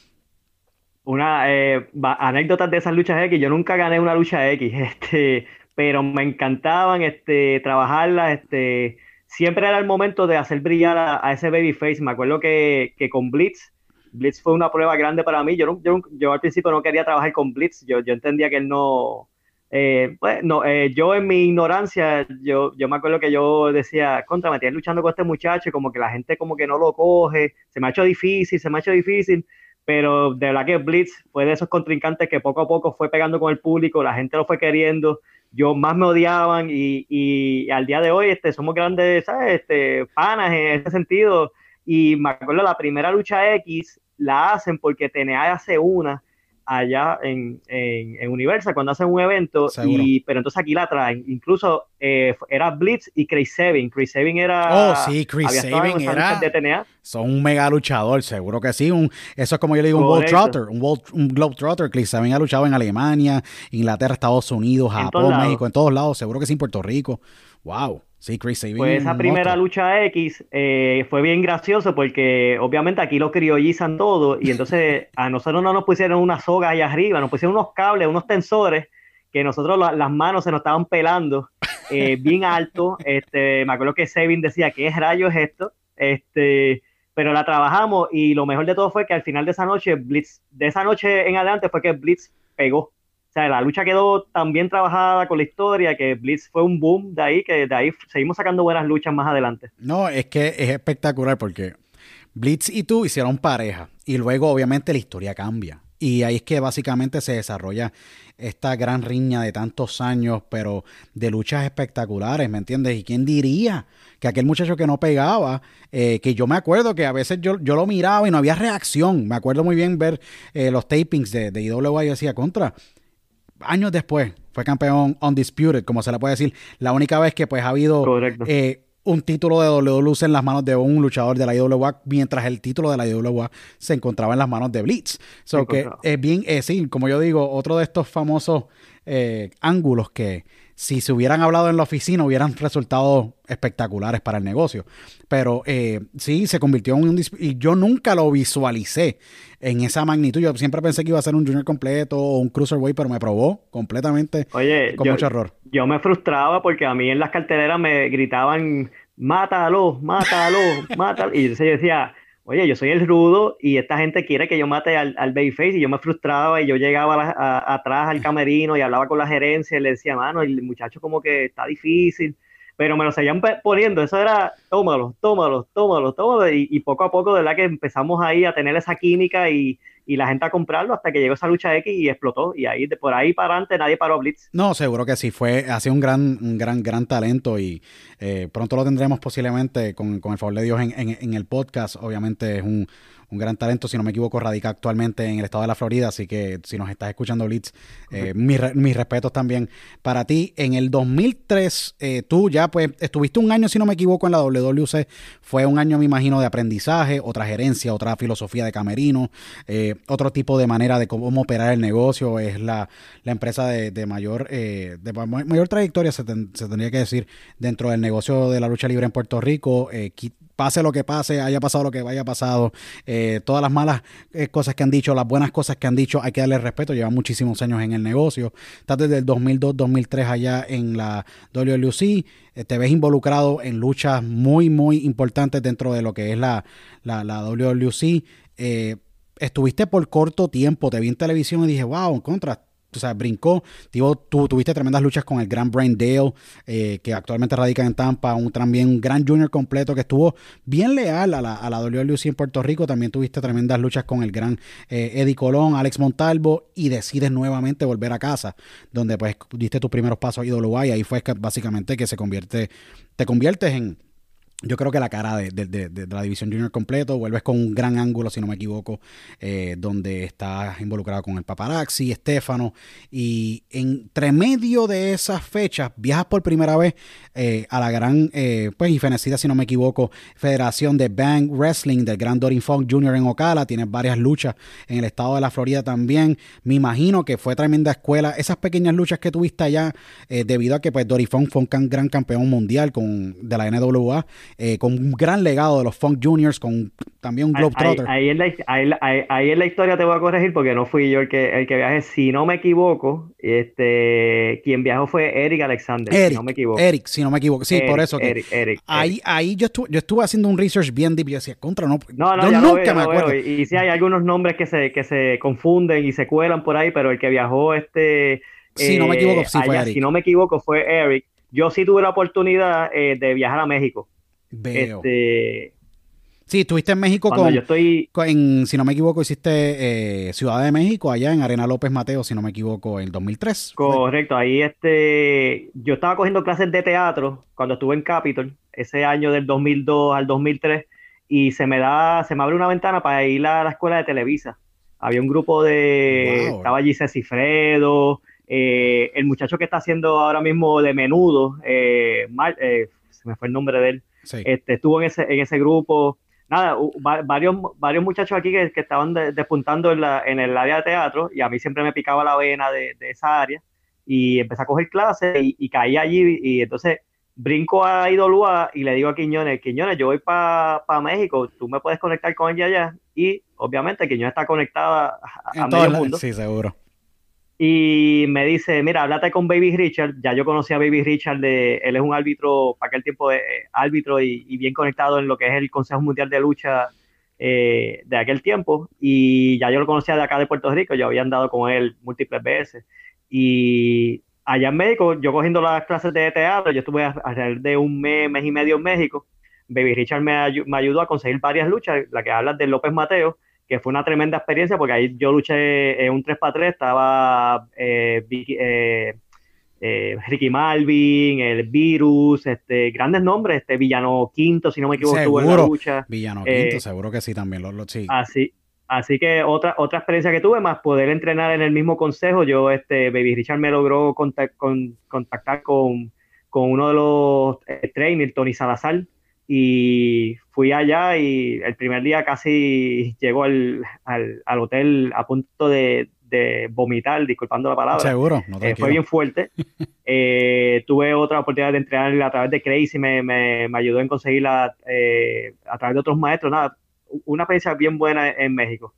una eh, anécdotas de esas luchas X, yo nunca gané una lucha X, este, pero me encantaban este, trabajarlas, este, siempre era el momento de hacer brillar a, ese babyface. Me acuerdo que, que, con Blitz, Blitz fue una prueba grande para mí. Yo, yo, yo al principio no quería trabajar con Blitz, yo, yo entendía que él no, eh, pues, eh, yo en mi ignorancia, yo, yo me acuerdo que yo decía, contra, me tienes luchando con este muchacho como que la gente como que no lo coge, se me ha hecho difícil, se me ha hecho difícil, pero de verdad que Blitz fue de esos contrincantes que poco a poco fue pegando con el público, la gente lo fue queriendo, yo más me odiaban y, y al día de hoy este, somos grandes, ¿sabes? Este, panas en ese sentido. Y me acuerdo la primera lucha X la hacen porque TNA hace una allá en, en, Universal cuando hacen un evento, y, pero entonces aquí la traen. Incluso eh, era Blitz y Chris Sabin. Chris Sabin era. Oh, sí, Chris Sabin era. Son un mega luchador, seguro que sí. Un, eso es como yo le digo, un World Trotter, un, un Globetrotter. Chris Sabin ha luchado en Alemania, Inglaterra, Estados Unidos, Japón, México, en todos lados. Seguro que sí en Puerto Rico. ¡Wow! Sí, Chris Sabin. Pues esa primera lucha X eh, fue bien gracioso porque obviamente aquí lo criollizan todo y entonces a nosotros no nos pusieron una soga allá arriba, nos pusieron unos cables, unos tensores que nosotros las manos se nos estaban pelando eh, bien alto. Este, me acuerdo que Sabin decía, ¿qué rayos es esto? Este, pero la trabajamos y lo mejor de todo fue que al final de esa noche, Blitz, de esa noche en adelante fue que Blitz pegó sea, la lucha quedó tan bien trabajada con la historia que Blitz fue un boom de ahí, que de ahí seguimos sacando buenas luchas más adelante. No, es que es espectacular porque Blitz y tú hicieron pareja y luego obviamente la historia cambia. Y ahí es que básicamente se desarrolla esta gran riña de tantos años, pero de luchas espectaculares, ¿me entiendes? ¿Y quién diría que aquel muchacho que no pegaba, eh, que yo me acuerdo que a veces yo, yo, lo miraba y no había reacción? Me acuerdo muy bien ver eh, los tapings de, de IWA y decía, contra, años después fue campeón undisputed, como se le puede decir. La única vez que pues ha habido eh, un título de WWE en las manos de un luchador de la IWA, mientras el título de la IWA se encontraba en las manos de Blitz. So que es bien, eh, sí, como yo digo, otro de estos famosos eh, ángulos que si se hubieran hablado en la oficina hubieran resultado espectaculares para el negocio. Pero eh, sí, se convirtió en un... Y yo nunca lo visualicé en esa magnitud. Yo siempre pensé que iba a ser un junior completo o un cruiserweight, pero me probó completamente Oye, con mucho error. Yo me frustraba porque a mí en las carteleras me gritaban, mátalo, mátalo, mátalo. Y yo decía, oye, yo soy el rudo y esta gente quiere que yo mate al, al babyface y yo me frustraba y yo llegaba atrás al camerino y hablaba con la gerencia y le decía, mano, el muchacho como que está difícil, pero me lo seguían poniendo, eso era, tómalo, tómalo, tómalo, tómalo, y poco a poco, de verdad que empezamos ahí a tener esa química y, y la gente a comprarlo hasta que llegó esa lucha X y explotó. Y ahí de por ahí para adelante nadie paró Blitz. No, seguro que sí. Fue, ha sido un gran, un gran, gran talento y eh, pronto lo tendremos posiblemente con, con, el favor de Dios en, en el podcast. Obviamente es un, un gran talento, si no me equivoco, radica actualmente en el estado de la Florida, así que si nos estás escuchando Blitz, eh, mis, respetos también para ti. En el 2003, eh, tú ya pues estuviste un año, si no me equivoco, en la WWC, fue un año, me imagino, de aprendizaje, otra gerencia, otra filosofía de camerino, eh, otro tipo de manera de cómo operar el negocio, es la, empresa de, mayor, de mayor trayectoria, se, se, tendría que decir, dentro del negocio de la lucha libre en Puerto Rico, pase lo que pase, haya pasado lo que haya pasado, eh, todas las malas eh, cosas que han dicho, las buenas cosas que han dicho, hay que darle respeto, llevan muchísimos años en el negocio, estás desde el 2002-2003 allá en la WLC, eh, te ves involucrado en luchas muy, muy importantes dentro de lo que es la, la, la WLC. estuviste por corto tiempo, te vi en televisión y dije, wow, en contra, o sea, brincó. Tío, tú tuviste tremendas luchas con el gran Brain Dale, eh, que actualmente radica en Tampa, un también un gran junior completo que estuvo bien leal a la, a la WLC en Puerto Rico. También tuviste tremendas luchas con el gran eh, Eddie Colón, Alex Montalvo, y decides nuevamente volver a casa, donde pues diste tus primeros pasos a IWA y ahí fue básicamente que se convierte, te conviertes en yo creo que la cara de, de- de- la división junior completo, vuelves con un gran ángulo, si no me equivoco, eh, donde estás involucrado con el paparazzi, Estefano, y entre medio de esas fechas viajas por primera vez eh, a la gran, eh, pues y fenecida, si no me equivoco, Federación de Bang Wrestling del Gran Dorin Funk Jr. en Ocala, tienes varias luchas en el estado de la Florida también, me imagino que fue tremenda escuela, esas pequeñas luchas que tuviste allá, eh, debido a que pues Dory Funk fue un gran campeón mundial con, de la NWA, eh, con un gran legado de los Funk Juniors, con también un Globetrotter. ahí en la, ahí, en la historia te voy a corregir porque no fui yo el que, el que viajé. Si no me equivoco, este, quien viajó fue Eric Alexander, si Eric, no me equivoco. Eric, si no me equivoco. Sí, Eric, por eso que Eric, Eric, ahí, ahí yo, estuve, yo estuve haciendo un research bien deep y decía, contra, no, No, no, yo ya nunca veo, me acuerdo. Y, y sí hay algunos nombres que se, que se confunden y se cuelan por ahí, pero el que viajó este... Si no me equivoco, sí fue Eric. Si no me equivoco, fue Eric. Yo sí tuve la oportunidad eh, de viajar a México. Veo. Este, Sí, estuviste en México con, yo estoy... con- en, si no me equivoco, hiciste eh, Ciudad de México, allá en Arena López Mateo, si no me equivoco, en 2003. ¿fue? Correcto, ahí este, yo estaba cogiendo clases de teatro cuando estuve en Capitol, ese año del 2002 al 2003, y se me da, se me abre una ventana para ir a la escuela de Televisa. Había un grupo de, Wow. estaba allí Cifredo, eh, el muchacho que está haciendo ahora mismo de menudo, eh, Mar- eh, se me fue el nombre de él, Sí. este, estuvo en ese, en ese grupo. Nada, varios, varios muchachos aquí que, que estaban de- despuntando en, la, en el área de teatro y a mí siempre me picaba la vena de, de esa área y empecé a coger clases y, y caí allí y entonces brinco a IWA y le digo a Quiñones, Quiñones, yo voy para México, tú me puedes conectar con ella allá y obviamente Quiñones está conectada a, a medio mundo sí, seguro. Y me dice, mira, háblate con Baby Richard. Ya yo conocí a Baby Richard, de, él es un árbitro, para aquel tiempo de, eh, árbitro y, bien conectado en lo que es el Consejo Mundial de Lucha eh, de aquel tiempo. Y ya yo lo conocía de acá de Puerto Rico, yo había andado con él múltiples veces. Y allá en México, yo cogiendo las clases de teatro, yo estuve alrededor de un mes, mes y medio en México. Baby Richard me ayudó a conseguir varias luchas, la que hablas de López Mateo, que fue una tremenda experiencia porque ahí yo luché en un 3x3, estaba eh, eh, eh, Ricky Malvin, el Virus, este, grandes nombres, este Villano Quinto, si no me equivoco, estuvo en la Seguro. lucha. Villano Eh, Quinto, seguro que sí también. Lo, lo- sí. Así, así que otra, otra experiencia que tuve, más poder entrenar en el mismo consejo, yo, este, Baby Richard me logró con- contactar con, con uno de los eh, trainers, Tony Salazar, y fui allá y el primer día casi llegó al, al, al hotel a punto de, de vomitar, disculpando la palabra. seguro. No Eh, tranquilo. fue bien fuerte. Eh, tuve otra oportunidad de entrenar a través de Crazy, me, me, me ayudó en conseguirla eh, a través de otros maestros. Nada, una experiencia bien buena en México.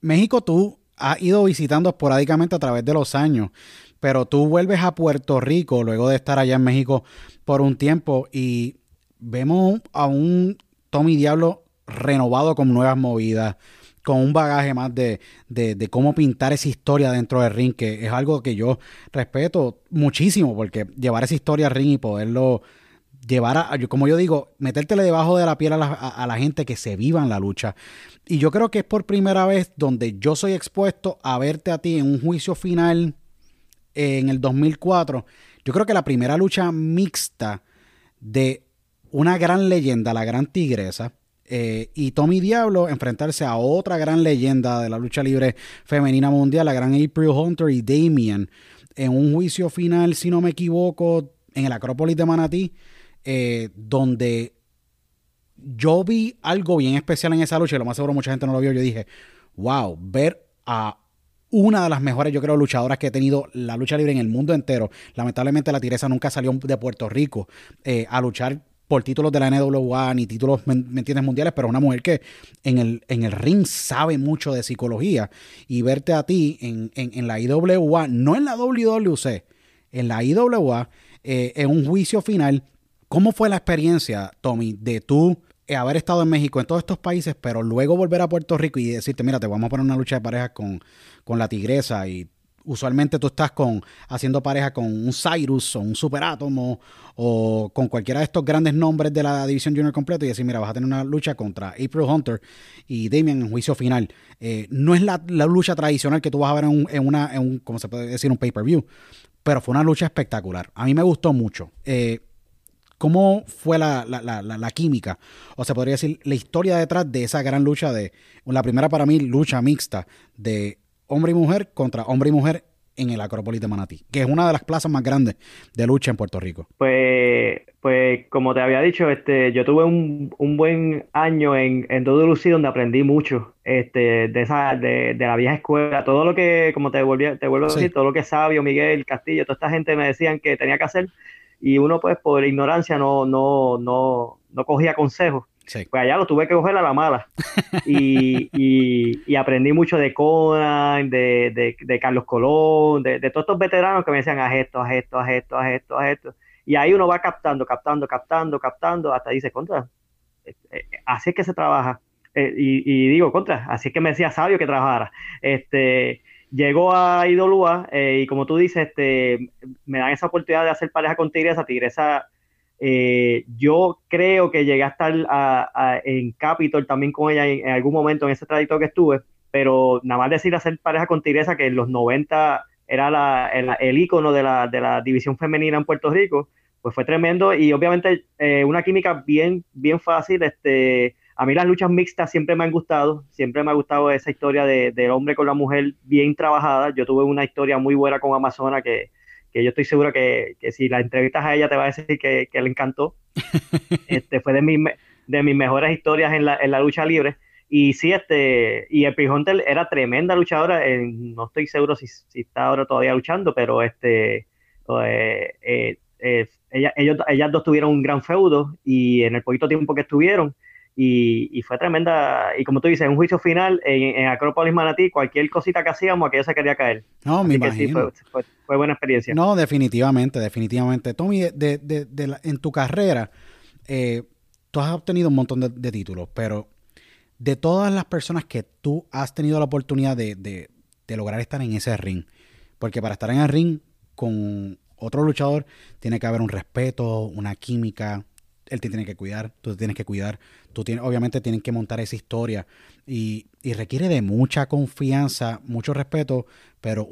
México tú has ido visitando esporádicamente a través de los años, pero tú vuelves a Puerto Rico luego de estar allá en México por un tiempo y vemos a un Tommy Diablo renovado con nuevas movidas, con un bagaje más de, de, cómo pintar esa historia dentro del ring, que es algo que yo respeto muchísimo, porque llevar esa historia al ring y poderlo llevar a, como yo digo, metértele debajo de la piel a la, a- a la gente que se viva en la lucha. Y yo creo que es por primera vez donde yo soy expuesto a verte a ti en un juicio final en el 2004. Yo creo que la primera lucha mixta de una gran leyenda, la gran tigresa, eh, y Tommy Diablo enfrentarse a otra gran leyenda de la lucha libre femenina mundial, la gran April Hunter y Damien, en un juicio final, si no me equivoco, en el Acrópolis de Manatí, eh, donde yo vi algo bien especial en esa lucha y lo más seguro mucha gente no lo vio. Yo dije, wow, ver a una de las mejores, yo creo, luchadoras que ha tenido la lucha libre en el mundo entero. Lamentablemente la Tiresa nunca salió de Puerto Rico eh, a luchar por títulos de la NWA ni títulos, ¿me, entiendes?, mundiales, pero una mujer que en el, en el ring sabe mucho de psicología y verte a ti en, en, en la IWA, no en la WWC, en la IWA, eh, en un juicio final. ¿Cómo fue la experiencia, Tommy, de tú eh, haber estado en México, en todos estos países, pero luego volver a Puerto Rico y decirte, mira, te vamos a poner una lucha de parejas con, con la tigresa y usualmente tú estás con haciendo pareja con un Cyrus o un Superátomo o con cualquiera de estos grandes nombres de la división junior completo y decir, mira, vas a tener una lucha contra April Hunter y Damian en juicio final. Eh, no es la, la lucha tradicional que tú vas a ver en, un, en una, en un, ¿cómo se puede decir? Un pay-per-view, pero fue una lucha espectacular. A mí me gustó mucho. Eh, ¿Cómo fue la, la, la, la, química? O se podría decir, la historia detrás de esa gran lucha de, la primera para mí, lucha mixta de hombre y mujer contra hombre y mujer en el Acrópolis de Manatí, que es una de las plazas más grandes de lucha en Puerto Rico. Pues, pues como te había dicho, este, yo tuve un, un buen año en, en WC donde aprendí mucho este, de, esa, de, de, la vieja escuela, todo lo que, como te, volví, te vuelvo a decir, todo lo que Sabio, Miguel, Castillo, toda esta gente me decían que tenía que hacer, y uno pues por ignorancia no, no, no, no cogía consejos. Pues allá lo tuve que coger a la mala. Y, y, aprendí mucho de Conan, de, de, Carlos Colón, de, de, todos estos veteranos que me decían, haz esto, haz esto, haz esto, haz esto, haz esto. Y ahí uno va captando, captando, captando, captando, hasta dice, contra, eh, eh, así es que se trabaja. Eh, y, y, digo, contra, así es que me decía sabio que trabajara. Este, llegó a Idolúa y como tú dices, este, me dan esa oportunidad de hacer pareja con Tigresa. Tigresa eh, yo creo que llegué a estar en Capitol también con ella en, algún momento en ese trayecto que estuve, pero nada más decir hacer pareja con Tiresa, que en los 90 era la, el, ícono de la, de la, división femenina en Puerto Rico, pues fue tremendo y obviamente eh, una química bien, bien fácil. Este, a mí las luchas mixtas siempre me han gustado, siempre me ha gustado esa historia de, del hombre con la mujer bien trabajada. Yo tuve una historia muy buena con Amazona que que yo estoy seguro que, si la entrevistas a ella te va a decir que, le encantó. este Fue de mis, de mis mejores historias en la, en la lucha libre. Y sí, este, y el Hunter era tremenda luchadora. no estoy seguro si, si, está ahora todavía luchando, pero este, eh, eh, eh, ella, ellos, ellas dos tuvieron un gran feudo y en el poquito tiempo que estuvieron, y, fue tremenda. Y como tú dices, un juicio final en, Acrópolis Manatí, cualquier cosita que hacíamos, aquello se quería caer. No, me imagino. fue, buena experiencia. No, definitivamente, definitivamente. Tommy, de, de, de en tu carrera, eh, tú has obtenido un montón de, títulos, pero de todas las personas que tú has tenido la oportunidad de, lograr estar en ese ring, porque para estar en el ring con otro luchador tiene que haber un respeto, una química, él te tiene que cuidar, tú te tienes que cuidar, tú tienes, obviamente tienen que montar esa historia y, requiere de mucha confianza, mucho respeto, pero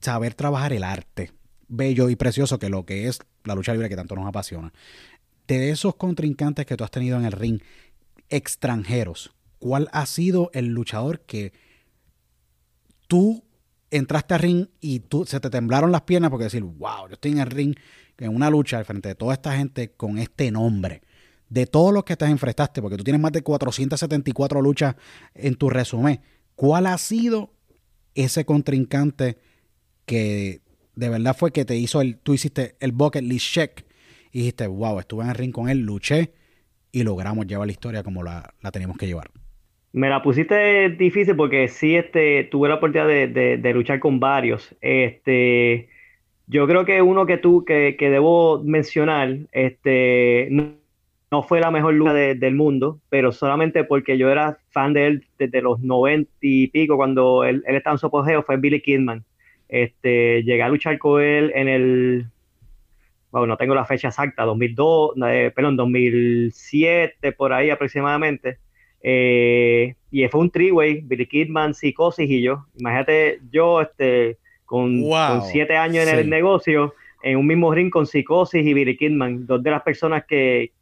saber trabajar el arte bello y precioso que lo que es la lucha libre que tanto nos apasiona. De esos contrincantes que tú has tenido en el ring extranjeros, ¿cuál ha sido el luchador que tú entraste al ring y tú se te temblaron las piernas porque decir, wow, yo estoy en el ring en una lucha al frente de toda esta gente con este nombre, de todos los que te enfrentaste, porque tú tienes más de 474 luchas en tu resumen, ¿cuál ha sido ese contrincante que de verdad fue que te hizo el, tú hiciste el bucket list check y dijiste, wow, estuve en el ring con él, luché y logramos llevar la historia como la, la teníamos que llevar? Me la pusiste difícil porque sí este, tuve la oportunidad de, de luchar con varios. Este, yo creo que uno que tú, que, que debo mencionar, este, no, fue la mejor lucha del mundo, pero solamente porque yo era fan de él desde los noventa y pico, cuando él, él estaba en su apogeo, fue Billy Kidman. Este, llegué a luchar con él en el, bueno, no tengo la fecha exacta, 2002, eh, perdón, 2007, por ahí aproximadamente. Eh, y fue un three-way, Billy Kidman, Psicosis y yo. Imagínate, yo, este, con, siete años en el negocio, en un mismo ring con Psicosis y Billy Kidman, dos de las personas que,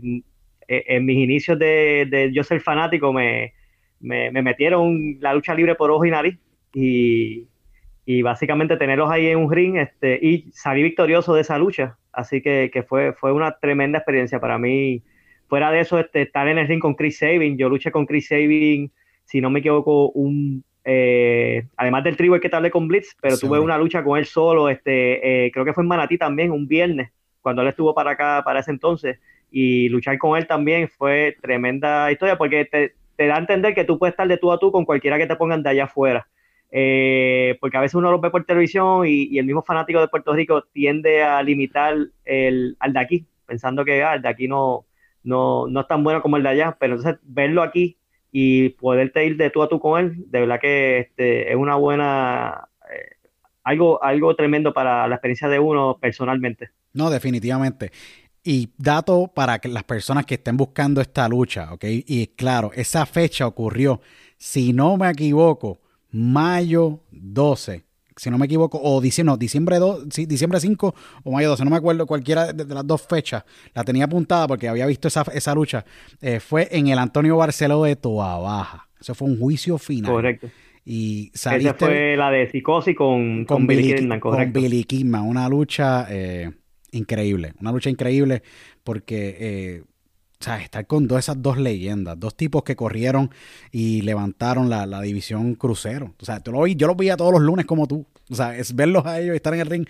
mm, e, en mis inicios de, yo ser fanático me, me, metieron la lucha libre por ojo y nariz y, básicamente tenerlos ahí en un ring este, y salí victorioso de esa lucha. Así que, fue, fue una tremenda experiencia para mí. Fuera de eso, este, estar en el ring con Chris Sabin, yo luché con Chris Sabin, si no me equivoco, un eh, además del trigo que te hablé con Blitz, pero tuve una lucha con él solo, este, eh, creo que fue en Manatí también, un viernes, cuando él estuvo para acá, para ese entonces, y luchar con él también fue tremenda historia, porque te, da a entender que tú puedes estar de tú a tú con cualquiera que te pongan de allá afuera. Eh, porque a veces uno lo ve por televisión y, el mismo fanático de Puerto Rico tiende a limitar el, al de aquí, pensando que ah, el de aquí no, no, no es tan bueno como el de allá, pero entonces verlo aquí y poderte ir de tú a tú con él, de verdad que este, es una buena, eh, algo, algo tremendo para la experiencia de uno personalmente. No, definitivamente. Y dato para que las personas que estén buscando esta lucha, ¿ok? Y claro, esa fecha ocurrió, si no me equivoco, mayo 12, si no me equivoco, o diciembre, no, diciembre 2, sí, diciembre 5 o mayo 12, no me acuerdo cualquiera de, las dos fechas, la tenía apuntada porque había visto esa, esa lucha, eh, fue en el Antonio Barceló de Toa Baja. Eso fue un juicio final. Correcto. Y saliste, Esa fue la de psicosis con, con, Billy, Kidman, correcto. Con Billy Kidman, una lucha eh, increíble, una lucha increíble porque... Eh, sea, estar con dos, esas dos leyendas, dos tipos que corrieron y levantaron la, división crucero. O sea, tú lo vi, yo los veía todos los lunes como tú. O sea, es verlos a ellos y estar en el ring.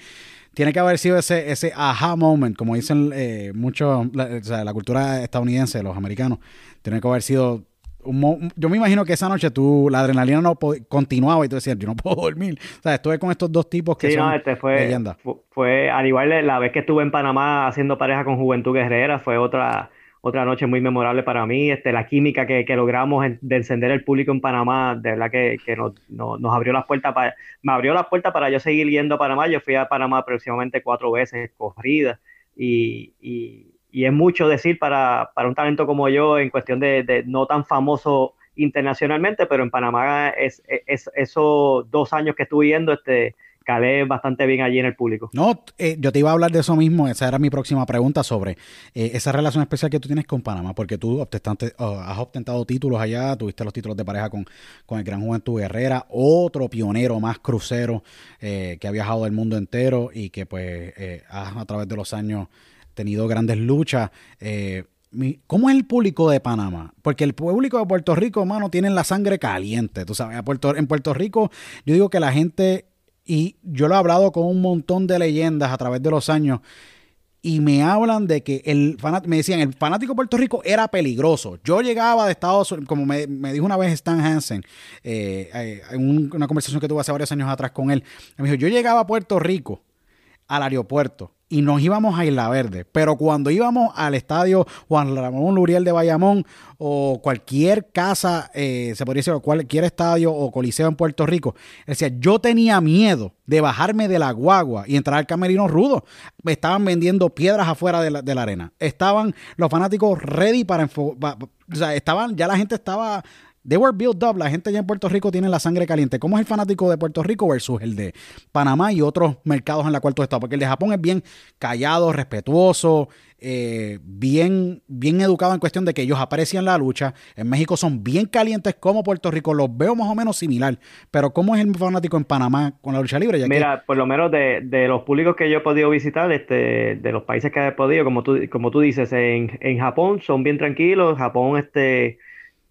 Tiene que haber sido ese, ese aha moment, como dicen eh, muchos, o sea, la cultura estadounidense, los americanos. Tiene que haber sido yo me imagino que esa noche tú, la adrenalina no continuaba y tú decías, yo no puedo dormir. O sea, estuve con estos dos tipos que sí, son no, este fue, Fue, al igual la vez que estuve en Panamá haciendo pareja con Juventud Guerrera, fue otra, otra noche muy memorable para mí. Este, la química que, que logramos de encender el público en Panamá, de verdad que, que nos, nos, abrió las puertas para, me abrió las puertas para yo seguir yendo a Panamá. Yo fui a Panamá aproximadamente cuatro veces corrida y, y y es mucho decir para, para, un talento como yo en cuestión de, de, no tan famoso internacionalmente, pero en Panamá es, es, esos dos años que estuve yendo, este, calé bastante bien allí en el público. No, eh, yo te iba a hablar de eso mismo, esa era mi próxima pregunta sobre eh, esa relación especial que tú tienes con Panamá, porque tú oh, has obtenido títulos allá, tuviste los títulos de pareja con, con el Gran Juventud Guerrera, otro pionero más crucero eh, que ha viajado del mundo entero y que pues a través de los años tenido grandes luchas. Eh, ¿Cómo es el público de Panamá? Porque el público de Puerto Rico, hermano, tiene la sangre caliente. Tú sabes, en Puerto Rico, yo digo que la gente, y yo lo he hablado con un montón de leyendas a través de los años, y me hablan de que el fanático, me decían, el fanático de Puerto Rico era peligroso. Yo llegaba de Estados Unidos, como me, dijo una vez Stan Hansen, eh, eh, en una conversación que tuve hace varios años atrás con él, me dijo, yo llegaba a Puerto Rico al aeropuerto y nos íbamos a Isla Verde. Pero cuando íbamos al estadio Juan Ramón Luriel de Bayamón o cualquier casa, eh, se podría decir, cualquier estadio o coliseo en Puerto Rico, decía, yo tenía miedo de bajarme de la guagua y entrar al camerino rudo. Me estaban vendiendo piedras afuera de la, arena. Estaban los fanáticos ready para... O sea, estaban, ya la gente estaba They were built up. La gente allá en Puerto Rico tiene la sangre caliente. ¿Cómo es el fanático de Puerto Rico versus el de Panamá y otros mercados en la cual tú estás? Porque el de Japón es bien callado, respetuoso, eh, bien, bien educado en cuestión de que ellos aprecian la lucha. En México son bien calientes como Puerto Rico. Los veo más o menos similar. Pero ¿cómo es el fanático en Panamá con la lucha libre? Mira, por lo menos de, los públicos que yo he podido visitar, este, de los países que he podido, como tú, como tú dices, en, en Japón son bien tranquilos. Japón, este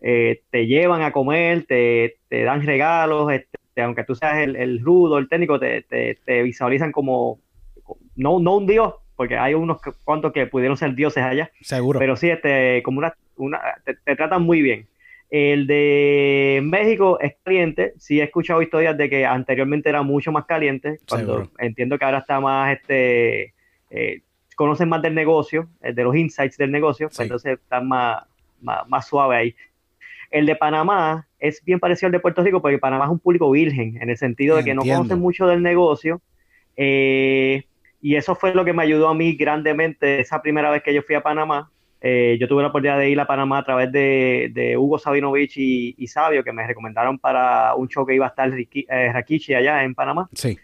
eh, te llevan a comer, te, dan regalos, este, aunque tú seas el, rudo, el técnico, te, visualizan como, no, no un dios, porque hay unos cuantos que pudieron ser dioses allá. Seguro. Pero sí, este, como una, una te, tratan muy bien. El de México es caliente. Sí he escuchado historias de que anteriormente era mucho más caliente. Cuando entiendo que ahora está más, este, eh, conocen más del negocio, eh, de los insights del negocio, pues entonces están más, más, más suave ahí. El de Panamá es bien parecido al de Puerto Rico porque Panamá es un público virgen, en el sentido de que no conocen mucho del negocio. Eh, y eso fue lo que me ayudó a mí grandemente esa primera vez que yo fui a Panamá. Eh, yo tuve la oportunidad de ir a Panamá a través de, Hugo Sabinovich y, Sabio, que me recomendaron para un show que iba a estar eh, Rakichi allá en Panamá. Sí.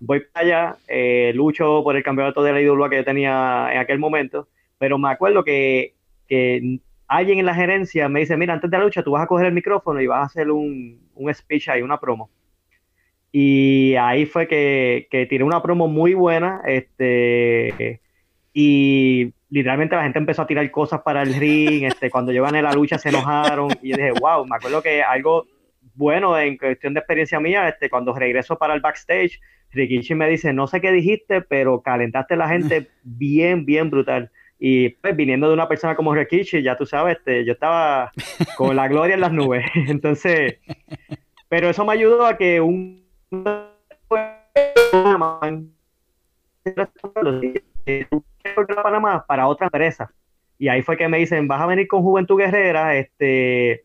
Voy para allá, lucho por el campeonato de la IWA que yo tenía en aquel momento, pero me acuerdo que, que alguien en la gerencia me dice, mira, antes de la lucha tú vas a coger el micrófono y vas a hacer un, un speech ahí, una promo. Y ahí fue que, que tiré una promo muy buena, este, y literalmente la gente empezó a tirar cosas para el ring, este, cuando yo gané la lucha se enojaron, y yo dije, wow, me acuerdo que algo bueno en cuestión de experiencia mía, este, cuando regreso para el backstage, Rikichi me dice, no sé qué dijiste, pero calentaste a la gente bien, bien brutal. Y pues viniendo de una persona como Rikichi, ya tú sabes, este, yo estaba con la gloria en las nubes. Entonces, pero eso me ayudó a que un Panamá para otra empresa. Y ahí fue que me dicen, vas a venir con Juventud Guerrera, este,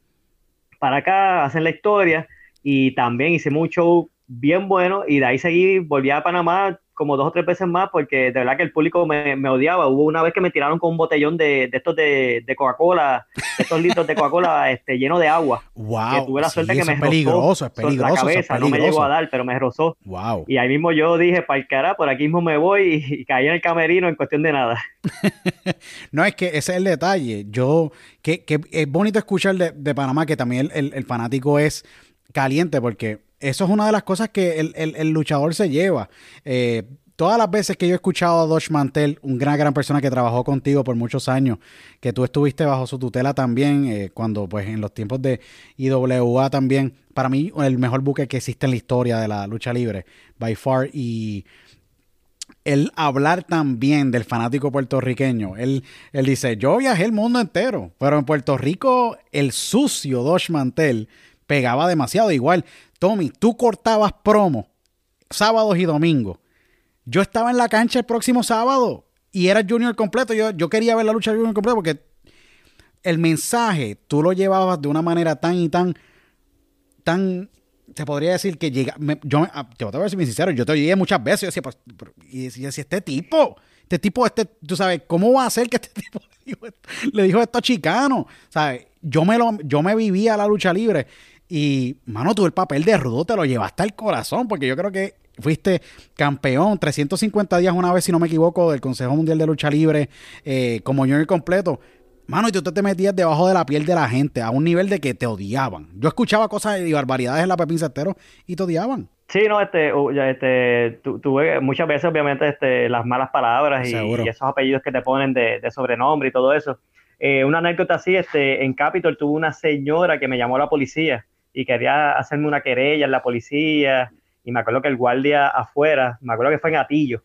para acá, hacen la historia. Y también hice mucho bien bueno y de ahí seguí, volví a Panamá como dos o tres veces más porque de verdad que el público me, me odiaba. Hubo una vez que me tiraron con un botellón de, de estos de, de Coca-Cola, estos litros de Coca-Cola este, lleno de agua. Wow. que tuve la suerte sí, que me es rozó peligroso, es peligroso. la es cabeza, no me llegó a dar, pero me rozó. Wow. Y ahí mismo yo dije, para el cara, por aquí mismo me voy y, y caí en el camerino en cuestión de nada. No, es que ese es el detalle. Yo, que, que es bonito escuchar de, de Panamá que también el, el- el fanático es caliente, porque eso es una de las cosas que el, el- el luchador se lleva. Eh, todas las veces que yo he escuchado a Dodge Mantel, un gran, gran persona que trabajó contigo por muchos años, que tú estuviste bajo su tutela también, eh, cuando pues en los tiempos de IWA también, para mí el mejor buque que existe en la historia de la lucha libre, by far, y él hablar también del fanático puertorriqueño. Él, él dice, yo viajé el mundo entero, pero en Puerto Rico el sucio Dosh Mantel pegaba demasiado. Igual, Tommy, tú cortabas promo sábados y domingos. Yo estaba en la cancha el próximo sábado y era Junior completo. Yo, yo quería ver la lucha Junior completo porque el mensaje tú lo llevabas de una manera tan y tan, tan, te podría decir que llega, me- yo, ah, te voy a bien sincero, yo te oí muchas veces, yo decía, pues, y decía, este tipo, este tipo, este, tú sabes, ¿cómo va a ser que este tipo le dijo esto, le dijo esto a Chicano? ¿Sabes? Yo me lo, yo me vivía la lucha libre y, mano, tú el papel de rudo te lo llevaste al corazón, porque yo creo que fuiste campeón 350 días una vez, si no me equivoco, del Consejo Mundial de Lucha Libre, eh, como junior completo. Mano, y tú te metías debajo de la piel de la gente a un nivel de que te odiaban. Yo escuchaba cosas y barbaridades en la Pepín Cestero y te odiaban. Sí, no, este, este, tu- tuve muchas veces, obviamente, este, las malas palabras y esos apellidos que te ponen de, de sobrenombre y todo eso. Eh, una anécdota así, este, en Capitol tuve una señora que me llamó a la policía y quería hacerme una querella en la policía y me acuerdo que el guardia afuera, me acuerdo que fue en Atillo,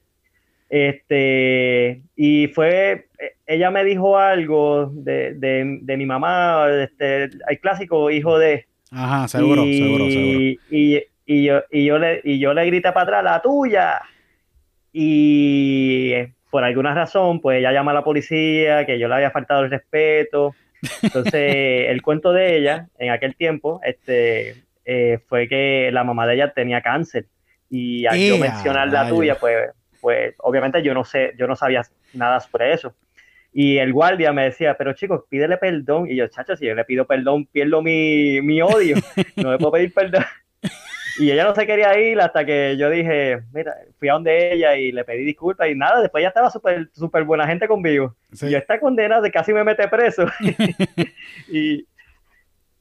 este, y fue, eh, ella me dijo algo de, de, de mi mamá, este, el clásico hijo de, Ajá, seguro, y, seguro, seguro. Y, y yo, y, yo le, y yo le grité para atrás, la tuya. Y eh, por alguna razón, pues ella llama a la policía, que yo le había faltado el respeto. Entonces, el cuento de ella, en aquel tiempo, este, eh, fue que la mamá de ella tenía cáncer. Y al yo ¡Ea, mencionar la tuya, pues, pues obviamente yo no sé, yo no sabía nada sobre eso. Y el guardia me decía, pero chicos, pídele perdón. Y yo, chacho, si yo le pido perdón, pierdo mi, mi odio. No le puedo pedir perdón. Y ella no se quería ir hasta que yo dije, mira, fui a donde ella y le pedí disculpas y nada, después ella estaba súper súper buena gente conmigo. Sí. Y yo esta condena de casi me mete preso. y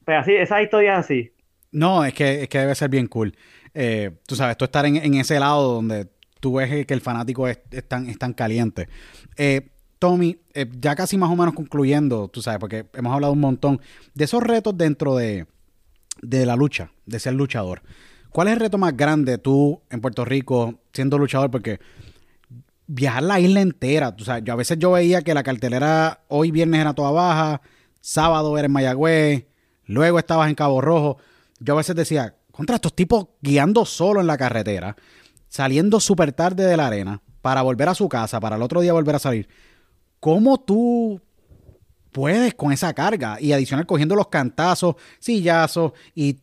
pues así, esas historias así. No, es que, es que debe ser bien cool. Eh, tú sabes, tú estar en, en ese lado donde tú ves que el fanático es, es tan, es tan caliente. Eh, Tommy, eh, ya casi más o menos concluyendo, tú sabes, porque hemos hablado un montón de esos retos dentro de, de la lucha, de ser luchador. ¿Cuál es el reto más grande tú en Puerto Rico siendo luchador? Porque viajar la isla entera, tú sabes, yo a veces yo veía que la cartelera hoy viernes era toda baja, sábado era en Mayagüez, luego estabas en Cabo Rojo. Yo a veces decía, contra estos tipos guiando solo en la carretera, saliendo súper tarde de la arena para volver a su casa, para el otro día volver a salir. ¿Cómo tú puedes con esa carga? Y adicional cogiendo los cantazos, sillazos y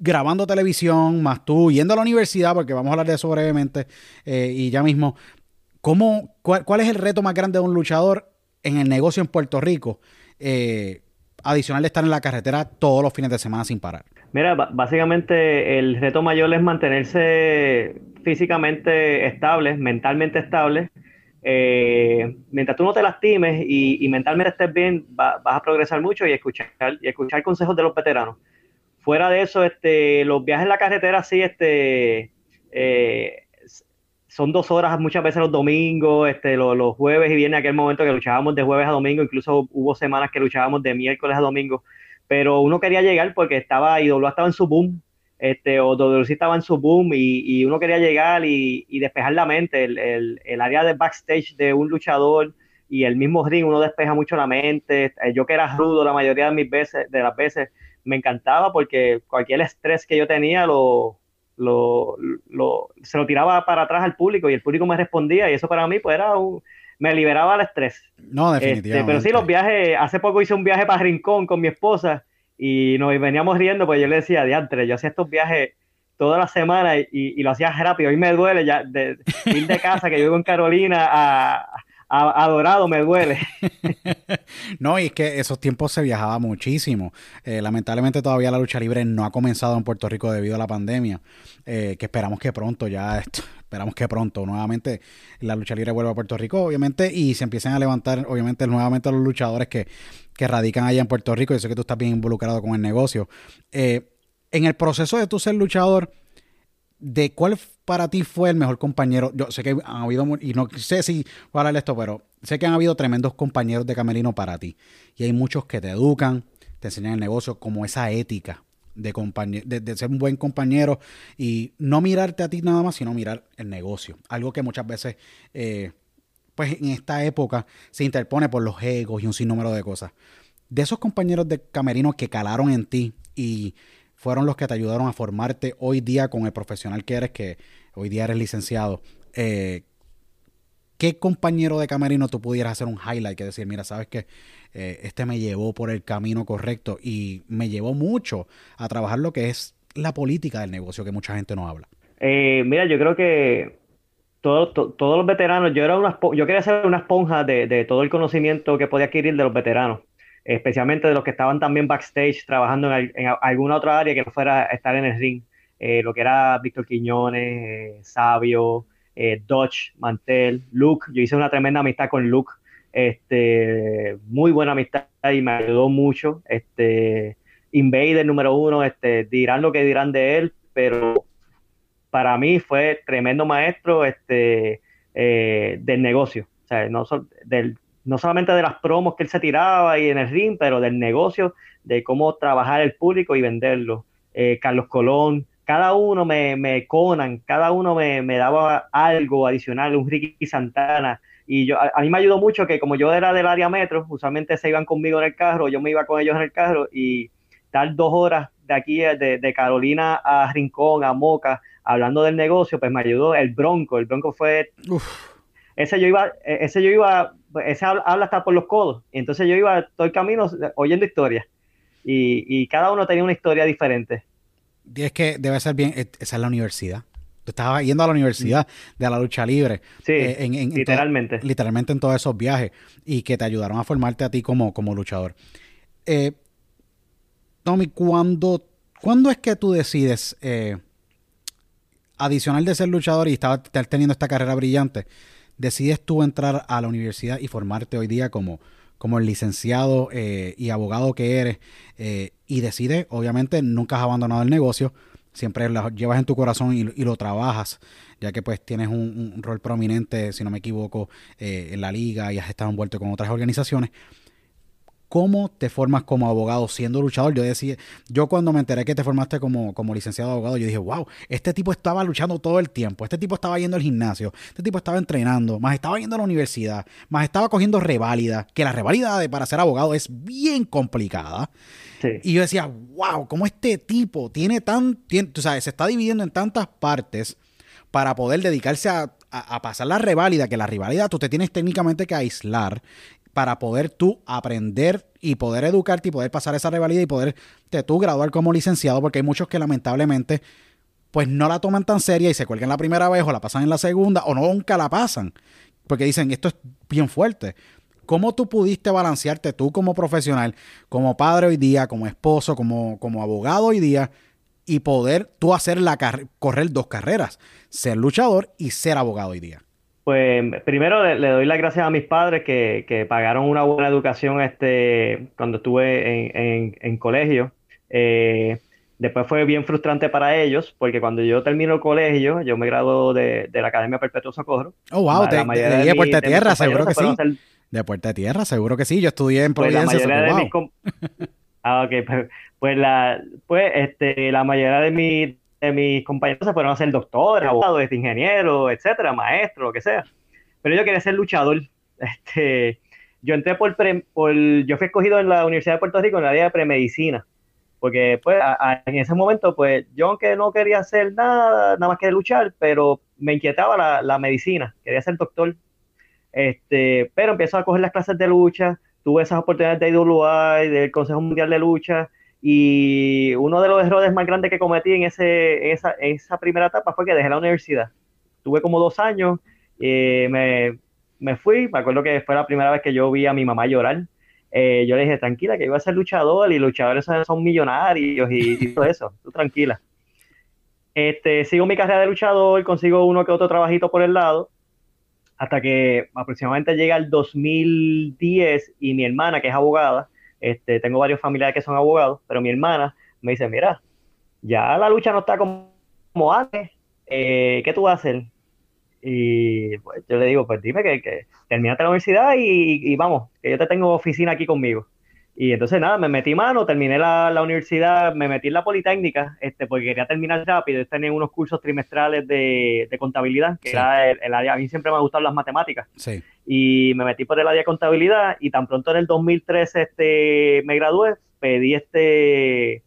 grabando televisión, más tú yendo a la universidad, porque vamos a hablar de eso brevemente, eh, y ya mismo, ¿cómo, cuál, es el reto más grande de un luchador en el negocio en Puerto Rico? Eh, adicional de estar en la carretera todos los fines de semana sin parar. Mira, básicamente el reto mayor es mantenerse físicamente estable, mentalmente estable. Eh, mientras tú no te lastimes y, y mentalmente estés bien, va- vas a progresar mucho y escuchar, y escuchar consejos de los veteranos. Fuera de eso, este, los viajes en la carretera sí, este, eh, son dos horas muchas veces los domingos, este, lo- los, jueves y viene aquel momento que luchábamos de jueves a domingo, incluso hubo semanas que luchábamos de miércoles a domingo, pero uno quería llegar porque estaba, IWA estaba en su boom, este, o WC estaba en su boom y, y uno quería llegar y, y despejar la mente, el, el- área de backstage de un luchador y el mismo ring, uno despeja mucho la mente, yo que era rudo la mayoría de mis veces, de las veces, me encantaba porque cualquier estrés que yo tenía lo, lo, lo- se lo tiraba para atrás al público y el público me respondía y eso para mí pues era un, me liberaba el estrés. No, Este, definitivamente. pero sí, los viajes, hace poco hice un viaje para Rincón con mi esposa y nos veníamos riendo, pues yo le decía, diantre, yo hacía estos viajes toda la semana y, lo hacía rápido. Hoy me duele ya de ir de casa que yo vivo en Carolina a, adorado me duele. no, y es que esos tiempos se viajaba muchísimo. Eh, lamentablemente todavía la lucha libre no ha comenzado en Puerto Rico debido a la pandemia, eh, que esperamos que pronto ya, esperamos que pronto nuevamente la lucha libre vuelva a Puerto Rico, obviamente, y se empiecen a levantar, obviamente, nuevamente los luchadores que, que radican allá en Puerto Rico. Yo sé que tú estás bien involucrado con el negocio. Eh, en el proceso de tú ser luchador, ¿de cuál para ti fue el mejor compañero? Yo sé que han habido, y no sé si voy a hablar de esto, pero sé que han habido tremendos compañeros de camerino para ti. Y hay muchos que te educan, te enseñan el negocio, como esa ética de, de, ser un buen compañero y no mirarte a ti nada más, sino mirar el negocio. Algo que muchas veces, eh, pues en esta época, se interpone por los egos y un sinnúmero de cosas. De esos compañeros de camerino que calaron en ti y fueron los que te ayudaron a formarte hoy día con el profesional que eres, que hoy día eres licenciado. Eh, ¿Qué compañero de camerino tú pudieras hacer un highlight que decir, mira, sabes que eh, este me llevó por el camino correcto y me llevó mucho a trabajar lo que es la política del negocio que mucha gente no habla? Eh, mira, yo creo que todos los veteranos, yo era una, yo quería ser una esponja de, de todo el conocimiento que podía adquirir de los veteranos especialmente de los que estaban también backstage trabajando en, alguna otra área que no fuera estar en el ring, eh, lo que era Víctor Quiñones, eh, Sabio, eh, Dodge, Mantel, Luke, yo hice una tremenda amistad con Luke, este, muy buena amistad y me ayudó mucho, este, Invader número uno, este, dirán lo que dirán de él, pero para mí fue tremendo maestro este, del negocio, o sea, no del, no solamente de las promos que él se tiraba y en el ring, pero del negocio, de cómo trabajar el público y venderlo. Carlos Colón, cada uno me, me Conan, cada uno me, daba algo adicional, un Ricky Santana. Y yo, a, mí me ayudó mucho que como yo era del área metro, usualmente se iban conmigo en el carro, yo me iba con ellos en el carro y estar dos horas de aquí, de, de Carolina a Rincón, a Moca, hablando del negocio, pues me ayudó el Bronco. El Bronco fue... Ese yo iba, ese yo iba ese habla, hasta por los codos. Y entonces yo iba todo el camino oyendo historias. Y, cada uno tenía una historia diferente. Es que debe ser bien, esa es la universidad. Tú estabas yendo a la universidad de la lucha libre. Sí, eh, literalmente. literalmente en todos esos viajes. Y que te ayudaron a formarte a ti como, como luchador. Eh, Tommy, ¿cuándo, es que tú decides, eh, adicional de ser luchador y estar teniendo esta carrera brillante, decides tú entrar a la universidad y formarte hoy día como, como el licenciado eh, y abogado que eres eh, y decides, obviamente, nunca has abandonado el negocio, siempre lo llevas en tu corazón y, lo trabajas, ya que pues tienes un, rol prominente, si no me equivoco, eh, en la liga y has estado envuelto con otras organizaciones. ¿Cómo te formas como abogado siendo luchador? Yo decía, yo cuando me enteré que te formaste como, como licenciado abogado, yo dije, wow, este tipo estaba luchando todo el tiempo, este tipo estaba yendo al gimnasio, este tipo estaba entrenando, más estaba yendo a la universidad, más estaba cogiendo reválida, que la reválida de, para ser abogado es bien complicada. Y yo decía, wow, cómo este tipo tiene tan, tú sabes, se está dividiendo en tantas partes para poder dedicarse a, a, pasar la reválida, que la rivalidad tú te tienes técnicamente que aislar para poder tú aprender y poder educarte y poder pasar esa rivalidad y poder tú graduar como licenciado, porque hay muchos que lamentablemente pues no la toman tan seria y se cuelgan la primera vez o la pasan en la segunda o nunca la pasan, porque dicen esto es bien fuerte. ¿Cómo tú pudiste balancearte tú como profesional, como padre hoy día, como esposo, como, como abogado hoy día y poder tú hacer la correr dos carreras, ser luchador y ser abogado hoy día? Pues primero le, doy las gracias a mis padres que, pagaron una buena educación este, cuando estuve en, colegio. Eh, después fue bien frustrante para ellos, porque cuando yo termino el colegio, yo me graduo de, la Academia Perpetuo Socorro. Oh, wow, de, de, Puerta Tierra, seguro que sí. De Puerta Tierra, seguro que sí. Yo estudié en pues Providencia. ah, ok, pues, pues, la, pues este, la mayoría de, mi, de mis compañeros se fueron a ser doctores, abogados, este, ingenieros, etcétera, maestros, lo que sea. Pero yo quería ser luchador. Este, yo entré por, por, yo fui escogido en la Universidad de Puerto Rico en la área de premedicina, porque pues en ese momento pues yo aunque no quería hacer nada, nada más que luchar, pero me inquietaba la, la medicina, quería ser doctor. Este, pero empezó a coger las clases de lucha, tuve esas oportunidades de IWI, del Consejo Mundial de Lucha, Y uno de los errores más grandes que cometí en, ese, esa, esa primera etapa fue que dejé la universidad. Tuve como dos años, eh, me, me, fui, me acuerdo que fue la primera vez que yo vi a mi mamá llorar. Eh, yo le dije, tranquila, que iba a ser luchador y luchadores son millonarios y, y todo eso, tú tranquila. Este, sigo mi carrera de luchador, consigo uno que otro trabajito por el lado, hasta que aproximadamente llega el 2010 y mi hermana, que es abogada, este, tengo varios familiares que son abogados, pero mi hermana me dice, mira, ya la lucha no está como, antes, eh, ¿qué tú vas a hacer? Y pues, yo le digo, pues dime que, que terminaste la universidad y, y, vamos, que yo te tengo oficina aquí conmigo. Y entonces nada, me metí mano, terminé la, la, universidad, me metí en la Politécnica, este, porque quería terminar rápido. Tenía unos cursos trimestrales de, de contabilidad, que era el, área, a mí siempre me han gustado las matemáticas. Sí. Y me metí por el área de contabilidad y tan pronto en el 2013 este, me gradué, pedí este,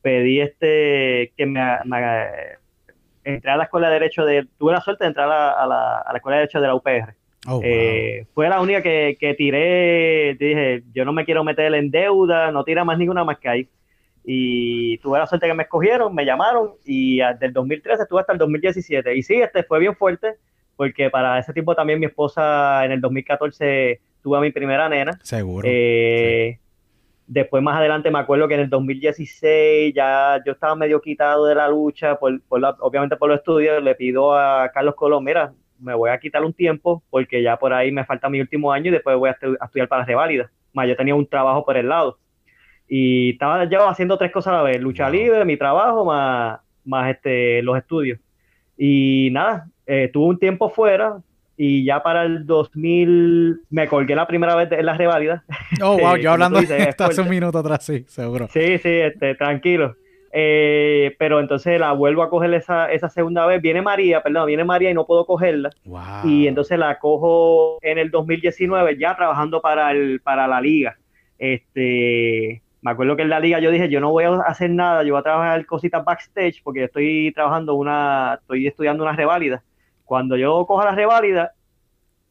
pedí este, que me, me entré a la escuela de Derecho de, tuve la suerte de entrar a, a, la, a la escuela de Derecho de la UPR. Oh, wow. eh, fue la única que, que, tiré, dije, yo no me quiero meter en deuda, no tira más ninguna más que ahí. Y tuve la suerte que me escogieron, me llamaron y del 2013 estuve hasta el 2017. Y sí, este fue bien fuerte, porque para ese tiempo también mi esposa en el 2014 tuvo a mi primera nena. Seguro. Eh, sí. Después más adelante me acuerdo que en el 2016 ya yo estaba medio quitado de la lucha, por, por la, obviamente por los estudios, le pido a Carlos Colón, mira, me voy a quitar un tiempo porque ya por ahí me falta mi último año y después voy a, estu a estudiar para las reválidas. Más yo tenía un trabajo por el lado. Y estaba yo haciendo tres cosas a la vez, lucha libre, mi trabajo, más, más este, los estudios. Y nada, eh, tuve un tiempo fuera y ya para el 2000 me colgué la primera vez en las reválidas. Oh, wow, yo hablando dices, esto hace un minuto atrás, sí, seguro. Sí, sí, este, tranquilo. Eh, pero entonces la vuelvo a coger esa, esa segunda vez. Viene María, perdón, viene María y no puedo cogerla. Wow. Y entonces la cojo en el 2019 ya trabajando para, el, para la liga. Este, me acuerdo que en la liga yo dije, yo no voy a hacer nada, yo voy a trabajar cositas backstage porque estoy trabajando una, estoy estudiando una reválida. Cuando yo coja la reválida,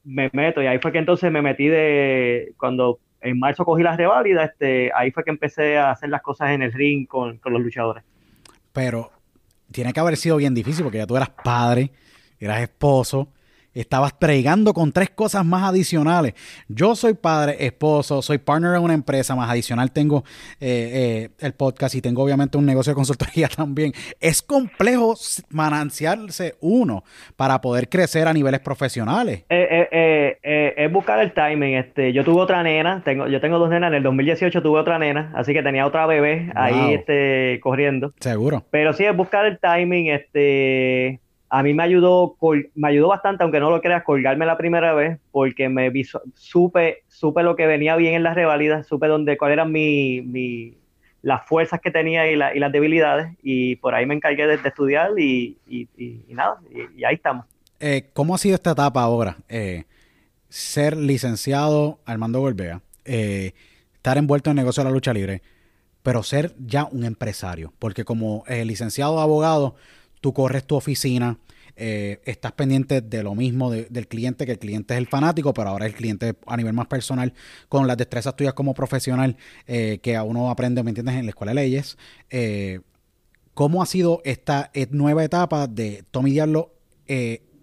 me meto y ahí fue que entonces me metí de, cuando en marzo cogí las reválidas, este, ahí fue que empecé a hacer las cosas en el ring con, con, los luchadores. Pero tiene que haber sido bien difícil porque ya tú eras padre, eras esposo, estabas pregando con tres cosas más adicionales. Yo soy padre, esposo, soy partner en una empresa, más adicional tengo eh, eh, el podcast y tengo obviamente un negocio de consultoría también. Es complejo mananciarse uno para poder crecer a niveles profesionales. Eh, es buscar el timing. Este, yo tuve otra nena, tengo, yo tengo dos nenas, en el 2018 tuve otra nena, así que tenía otra bebé wow. ahí este, corriendo. Seguro. Pero sí, es buscar el timing, este a mí me ayudó, me ayudó bastante, aunque no lo creas, colgarme la primera vez, porque me supe, supe lo que venía bien en las revalidas, supe dónde, cuáles eran mi, mi, las fuerzas que tenía y, la, y, las debilidades, y por ahí me encargué de, estudiar y, y, y nada, y, ahí estamos. Eh, ¿Cómo ha sido esta etapa ahora? Eh, ser licenciado Armando Gorbea, eh, estar envuelto en el negocio de la lucha libre, pero ser ya un empresario, porque como licenciado abogado, tú corres tu oficina, eh, estás pendiente de lo mismo de, del cliente, que el cliente es el fanático, pero ahora el cliente a nivel más personal, con las destrezas tuyas como profesional, eh, que a uno aprende, ¿me entiendes?, en la escuela de leyes. Eh, ¿Cómo ha sido esta nueva etapa de Tommy Diablo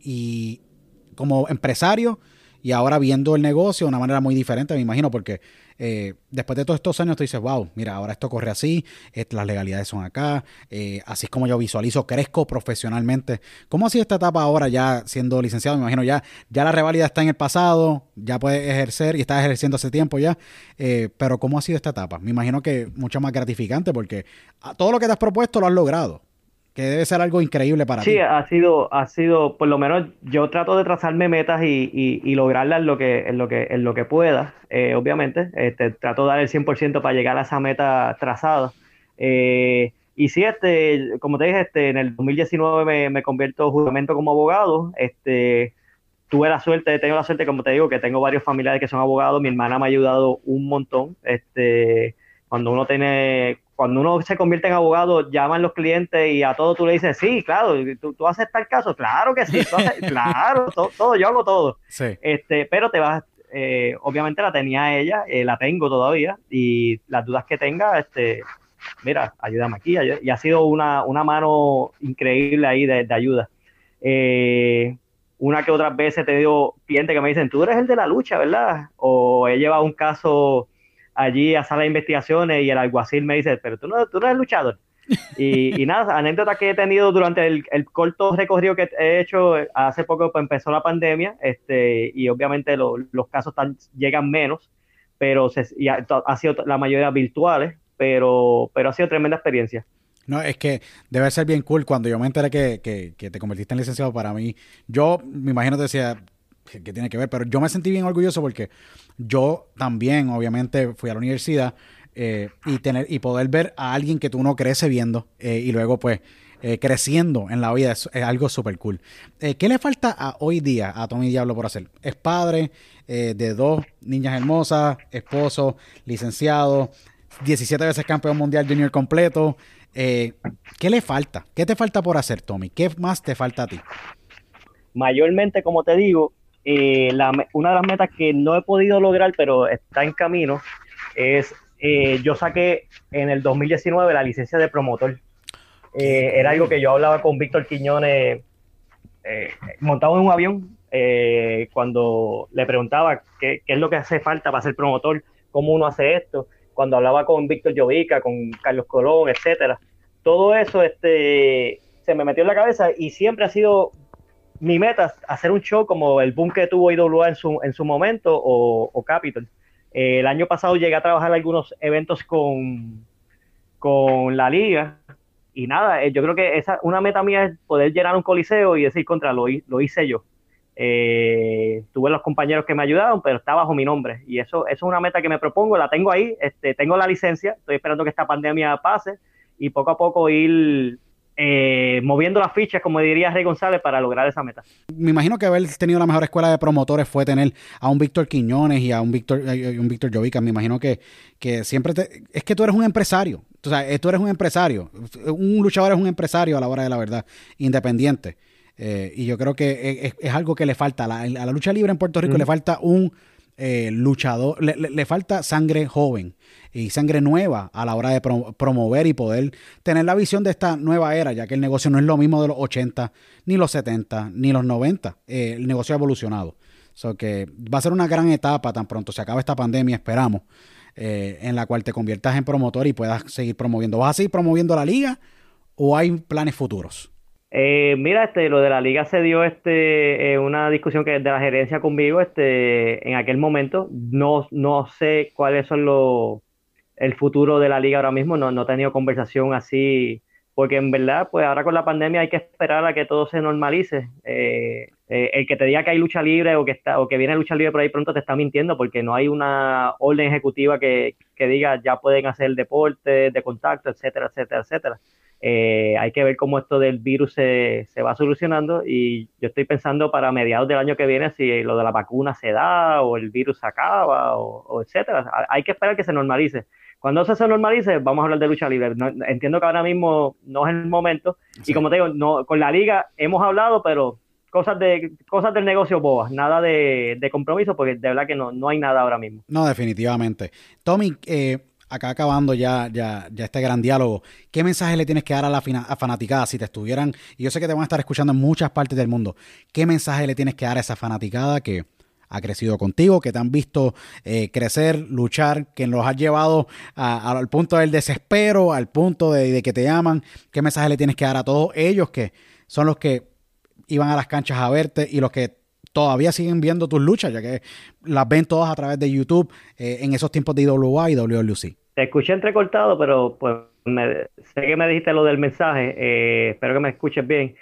y como empresario y ahora viendo el negocio de una manera muy diferente, me imagino, porque eh, después de todos estos años tú dices, wow, mira, ahora esto corre así, las legalidades son acá, eh, así es como yo visualizo, crezco profesionalmente. ¿Cómo ha sido esta etapa ahora ya siendo licenciado? Me imagino ya, ya la revalida está en el pasado, ya puedes ejercer y estás ejerciendo hace tiempo ya, eh, pero ¿cómo ha sido esta etapa? Me imagino que mucho más gratificante porque todo lo que te has propuesto lo has logrado que debe ser algo increíble para sí, ti. Sí, ha sido, ha sido, por lo menos yo trato de trazarme metas y, y, y lograrlas en lo que, en lo que, en lo que pueda, eh, obviamente. Este, trato de dar el 100% para llegar a esa meta trazada. Eh, y sí, este, como te dije, este, en el 2019 me, me convierto justamente como abogado. Este, tuve la suerte, he tenido la suerte, como te digo, que tengo varios familiares que son abogados. Mi hermana me ha ayudado un montón. Este, cuando uno tiene cuando uno se convierte en abogado, llaman los clientes y a todo tú le dices, sí, claro, tú, tú haces tal caso, claro que sí, haces, claro, todo, todo, yo hago todo. Sí. Este, pero te vas, eh, obviamente la tenía ella, eh, la tengo todavía, y las dudas que tenga, este, mira, ayúdame aquí, y ha sido una, una mano increíble ahí de, de ayuda. Eh, una que otras veces he tenido clientes que me dicen, tú eres el de la lucha, ¿verdad? O he llevado un caso allí a sala de investigaciones y el alguacil me dice, pero tú no, tú no eres luchador. Y, y nada, anécdotas que he tenido durante el, el, corto recorrido que he hecho, hace poco pues, empezó la pandemia, este, y obviamente lo, los casos tan, llegan menos, pero se, ha, ha, sido la mayoría virtuales, pero, pero ha sido tremenda experiencia. No, es que debe ser bien cool cuando yo me enteré que, que, que te convertiste en licenciado para mí. Yo me imagino que decía, que tiene que ver, pero yo me sentí bien orgulloso porque yo también, obviamente, fui a la universidad eh, y tener y poder ver a alguien que tú no crece viendo eh, y luego, pues, eh, creciendo en la vida es, algo súper cool. ¿Qué le falta a hoy día a Tommy Diablo por hacer? Es padre de dos niñas hermosas, esposo, licenciado, 17 veces campeón mundial junior completo. ¿Qué le falta? ¿Qué te falta por hacer, Tommy? ¿Qué más te falta a ti? Mayormente, como te digo, eh, la, una de las metas que no he podido lograr, pero está en camino, es eh, yo saqué en el 2019 la licencia de promotor. Eh, era algo que yo hablaba con Víctor Quiñones montado en un avión cuando le preguntaba qué, qué es lo que hace falta para ser promotor, cómo uno hace esto cuando hablaba con Víctor Llovica, con Carlos Colón, etcétera. Todo eso este, se me metió en la cabeza y siempre ha sido mi meta hacer un show como el boom que tuvo IWA en su, en su momento o, o Capitol. Eh, el año pasado llegué a trabajar algunos eventos con, con la liga y nada, eh, yo creo que esa, una meta mía es poder llenar un coliseo y decir contra lo, lo hice yo. Eh, tuve los compañeros que me ayudaron, pero está bajo mi nombre. Y eso, eso es una meta que me propongo, la tengo ahí, este, tengo la licencia, estoy esperando que esta pandemia pase y poco a poco ir eh, moviendo las fichas, como diría Rey González, para lograr esa meta. Me imagino que haber tenido la mejor escuela de promotores fue tener a un Víctor Quiñones y a un Víctor un Víctor Jovica. Me imagino que, que siempre te, es que tú eres un empresario. O sea, tú eres un empresario. Un luchador es un empresario a la hora de la verdad, independiente. Eh, y yo creo que es, es, algo que le falta. A la, a la lucha libre en Puerto Rico mm. le falta un eh, luchador, le, le, le, falta sangre joven y sangre nueva a la hora de pro, promover y poder tener la visión de esta nueva era, ya que el negocio no es lo mismo de los 80, ni los 70, ni los 90. Eh, el negocio ha evolucionado. So que va a ser una gran etapa tan pronto se acaba esta pandemia, esperamos, eh, en la cual te conviertas en promotor y puedas seguir promoviendo. ¿Vas a seguir promoviendo la liga o hay planes futuros? Eh, mira, este, lo de la liga se dio este, eh, una discusión que de la gerencia conmigo este, en aquel momento. No, no sé cuáles son los el futuro de la liga ahora mismo. No, no he tenido conversación así, porque en verdad, pues ahora con la pandemia hay que esperar a que todo se normalice. Eh, eh, el que te diga que hay lucha libre o que está o que viene lucha libre por ahí pronto te está mintiendo, porque no hay una orden ejecutiva que, que diga ya pueden hacer deporte de contacto, etcétera, etcétera, etcétera. Eh, hay que ver cómo esto del virus se, se, va solucionando y yo estoy pensando para mediados del año que viene si lo de la vacuna se da o el virus se acaba o, o etcétera. Hay que esperar que se normalice. Cuando eso se normalice, vamos a hablar de lucha libre. Entiendo que ahora mismo no es el momento y como te digo, no, con la liga hemos hablado, pero cosas de cosas del negocio bobas, nada de, de compromiso porque de verdad que no, no hay nada ahora mismo. No, definitivamente. Tommy, eh, acá acabando ya, ya, ya este gran diálogo, ¿qué mensaje le tienes que dar a la a fanaticada si te estuvieran, y yo sé que te van a estar escuchando en muchas partes del mundo, ¿qué mensaje le tienes que dar a esa fanaticada que ha crecido contigo, que te han visto eh, crecer, luchar, que los has llevado al punto del desespero, al punto de, que te llaman? ¿Qué mensaje le tienes que dar a todos ellos que son los que iban a las canchas a verte y los que todavía siguen viendo tus luchas, ya que las ven todas a través de YouTube eh, en esos tiempos de IWA y WLC. Te escuché entrecortado, pero pues me, sé que me dijiste lo del mensaje, eh, espero que me escuches bien.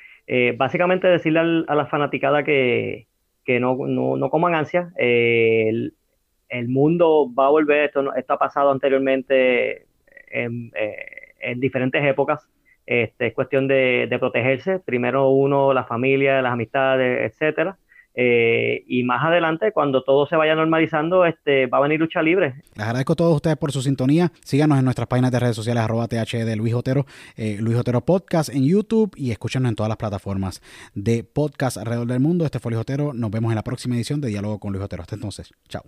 Básicamente decirle a la fanaticada que, que no, no, no coman ansia, eh, el, mundo va a volver, esto, esto ha pasado anteriormente en, eh, en diferentes épocas, este, es cuestión de, de, protegerse, primero uno, la familia, las amistades, etcétera, eh, y más adelante, cuando todo se vaya normalizando, este, va a venir lucha libre. Les agradezco a todos ustedes por su sintonía. Síganos en nuestras páginas de redes sociales, arroba TH de Luis Otero, eh, Luis Otero Podcast en YouTube y escúchenos en todas las plataformas de podcast alrededor del mundo. Este fue Luis Otero. Nos vemos en la próxima edición de Diálogo con Luis Otero. Hasta entonces, chao.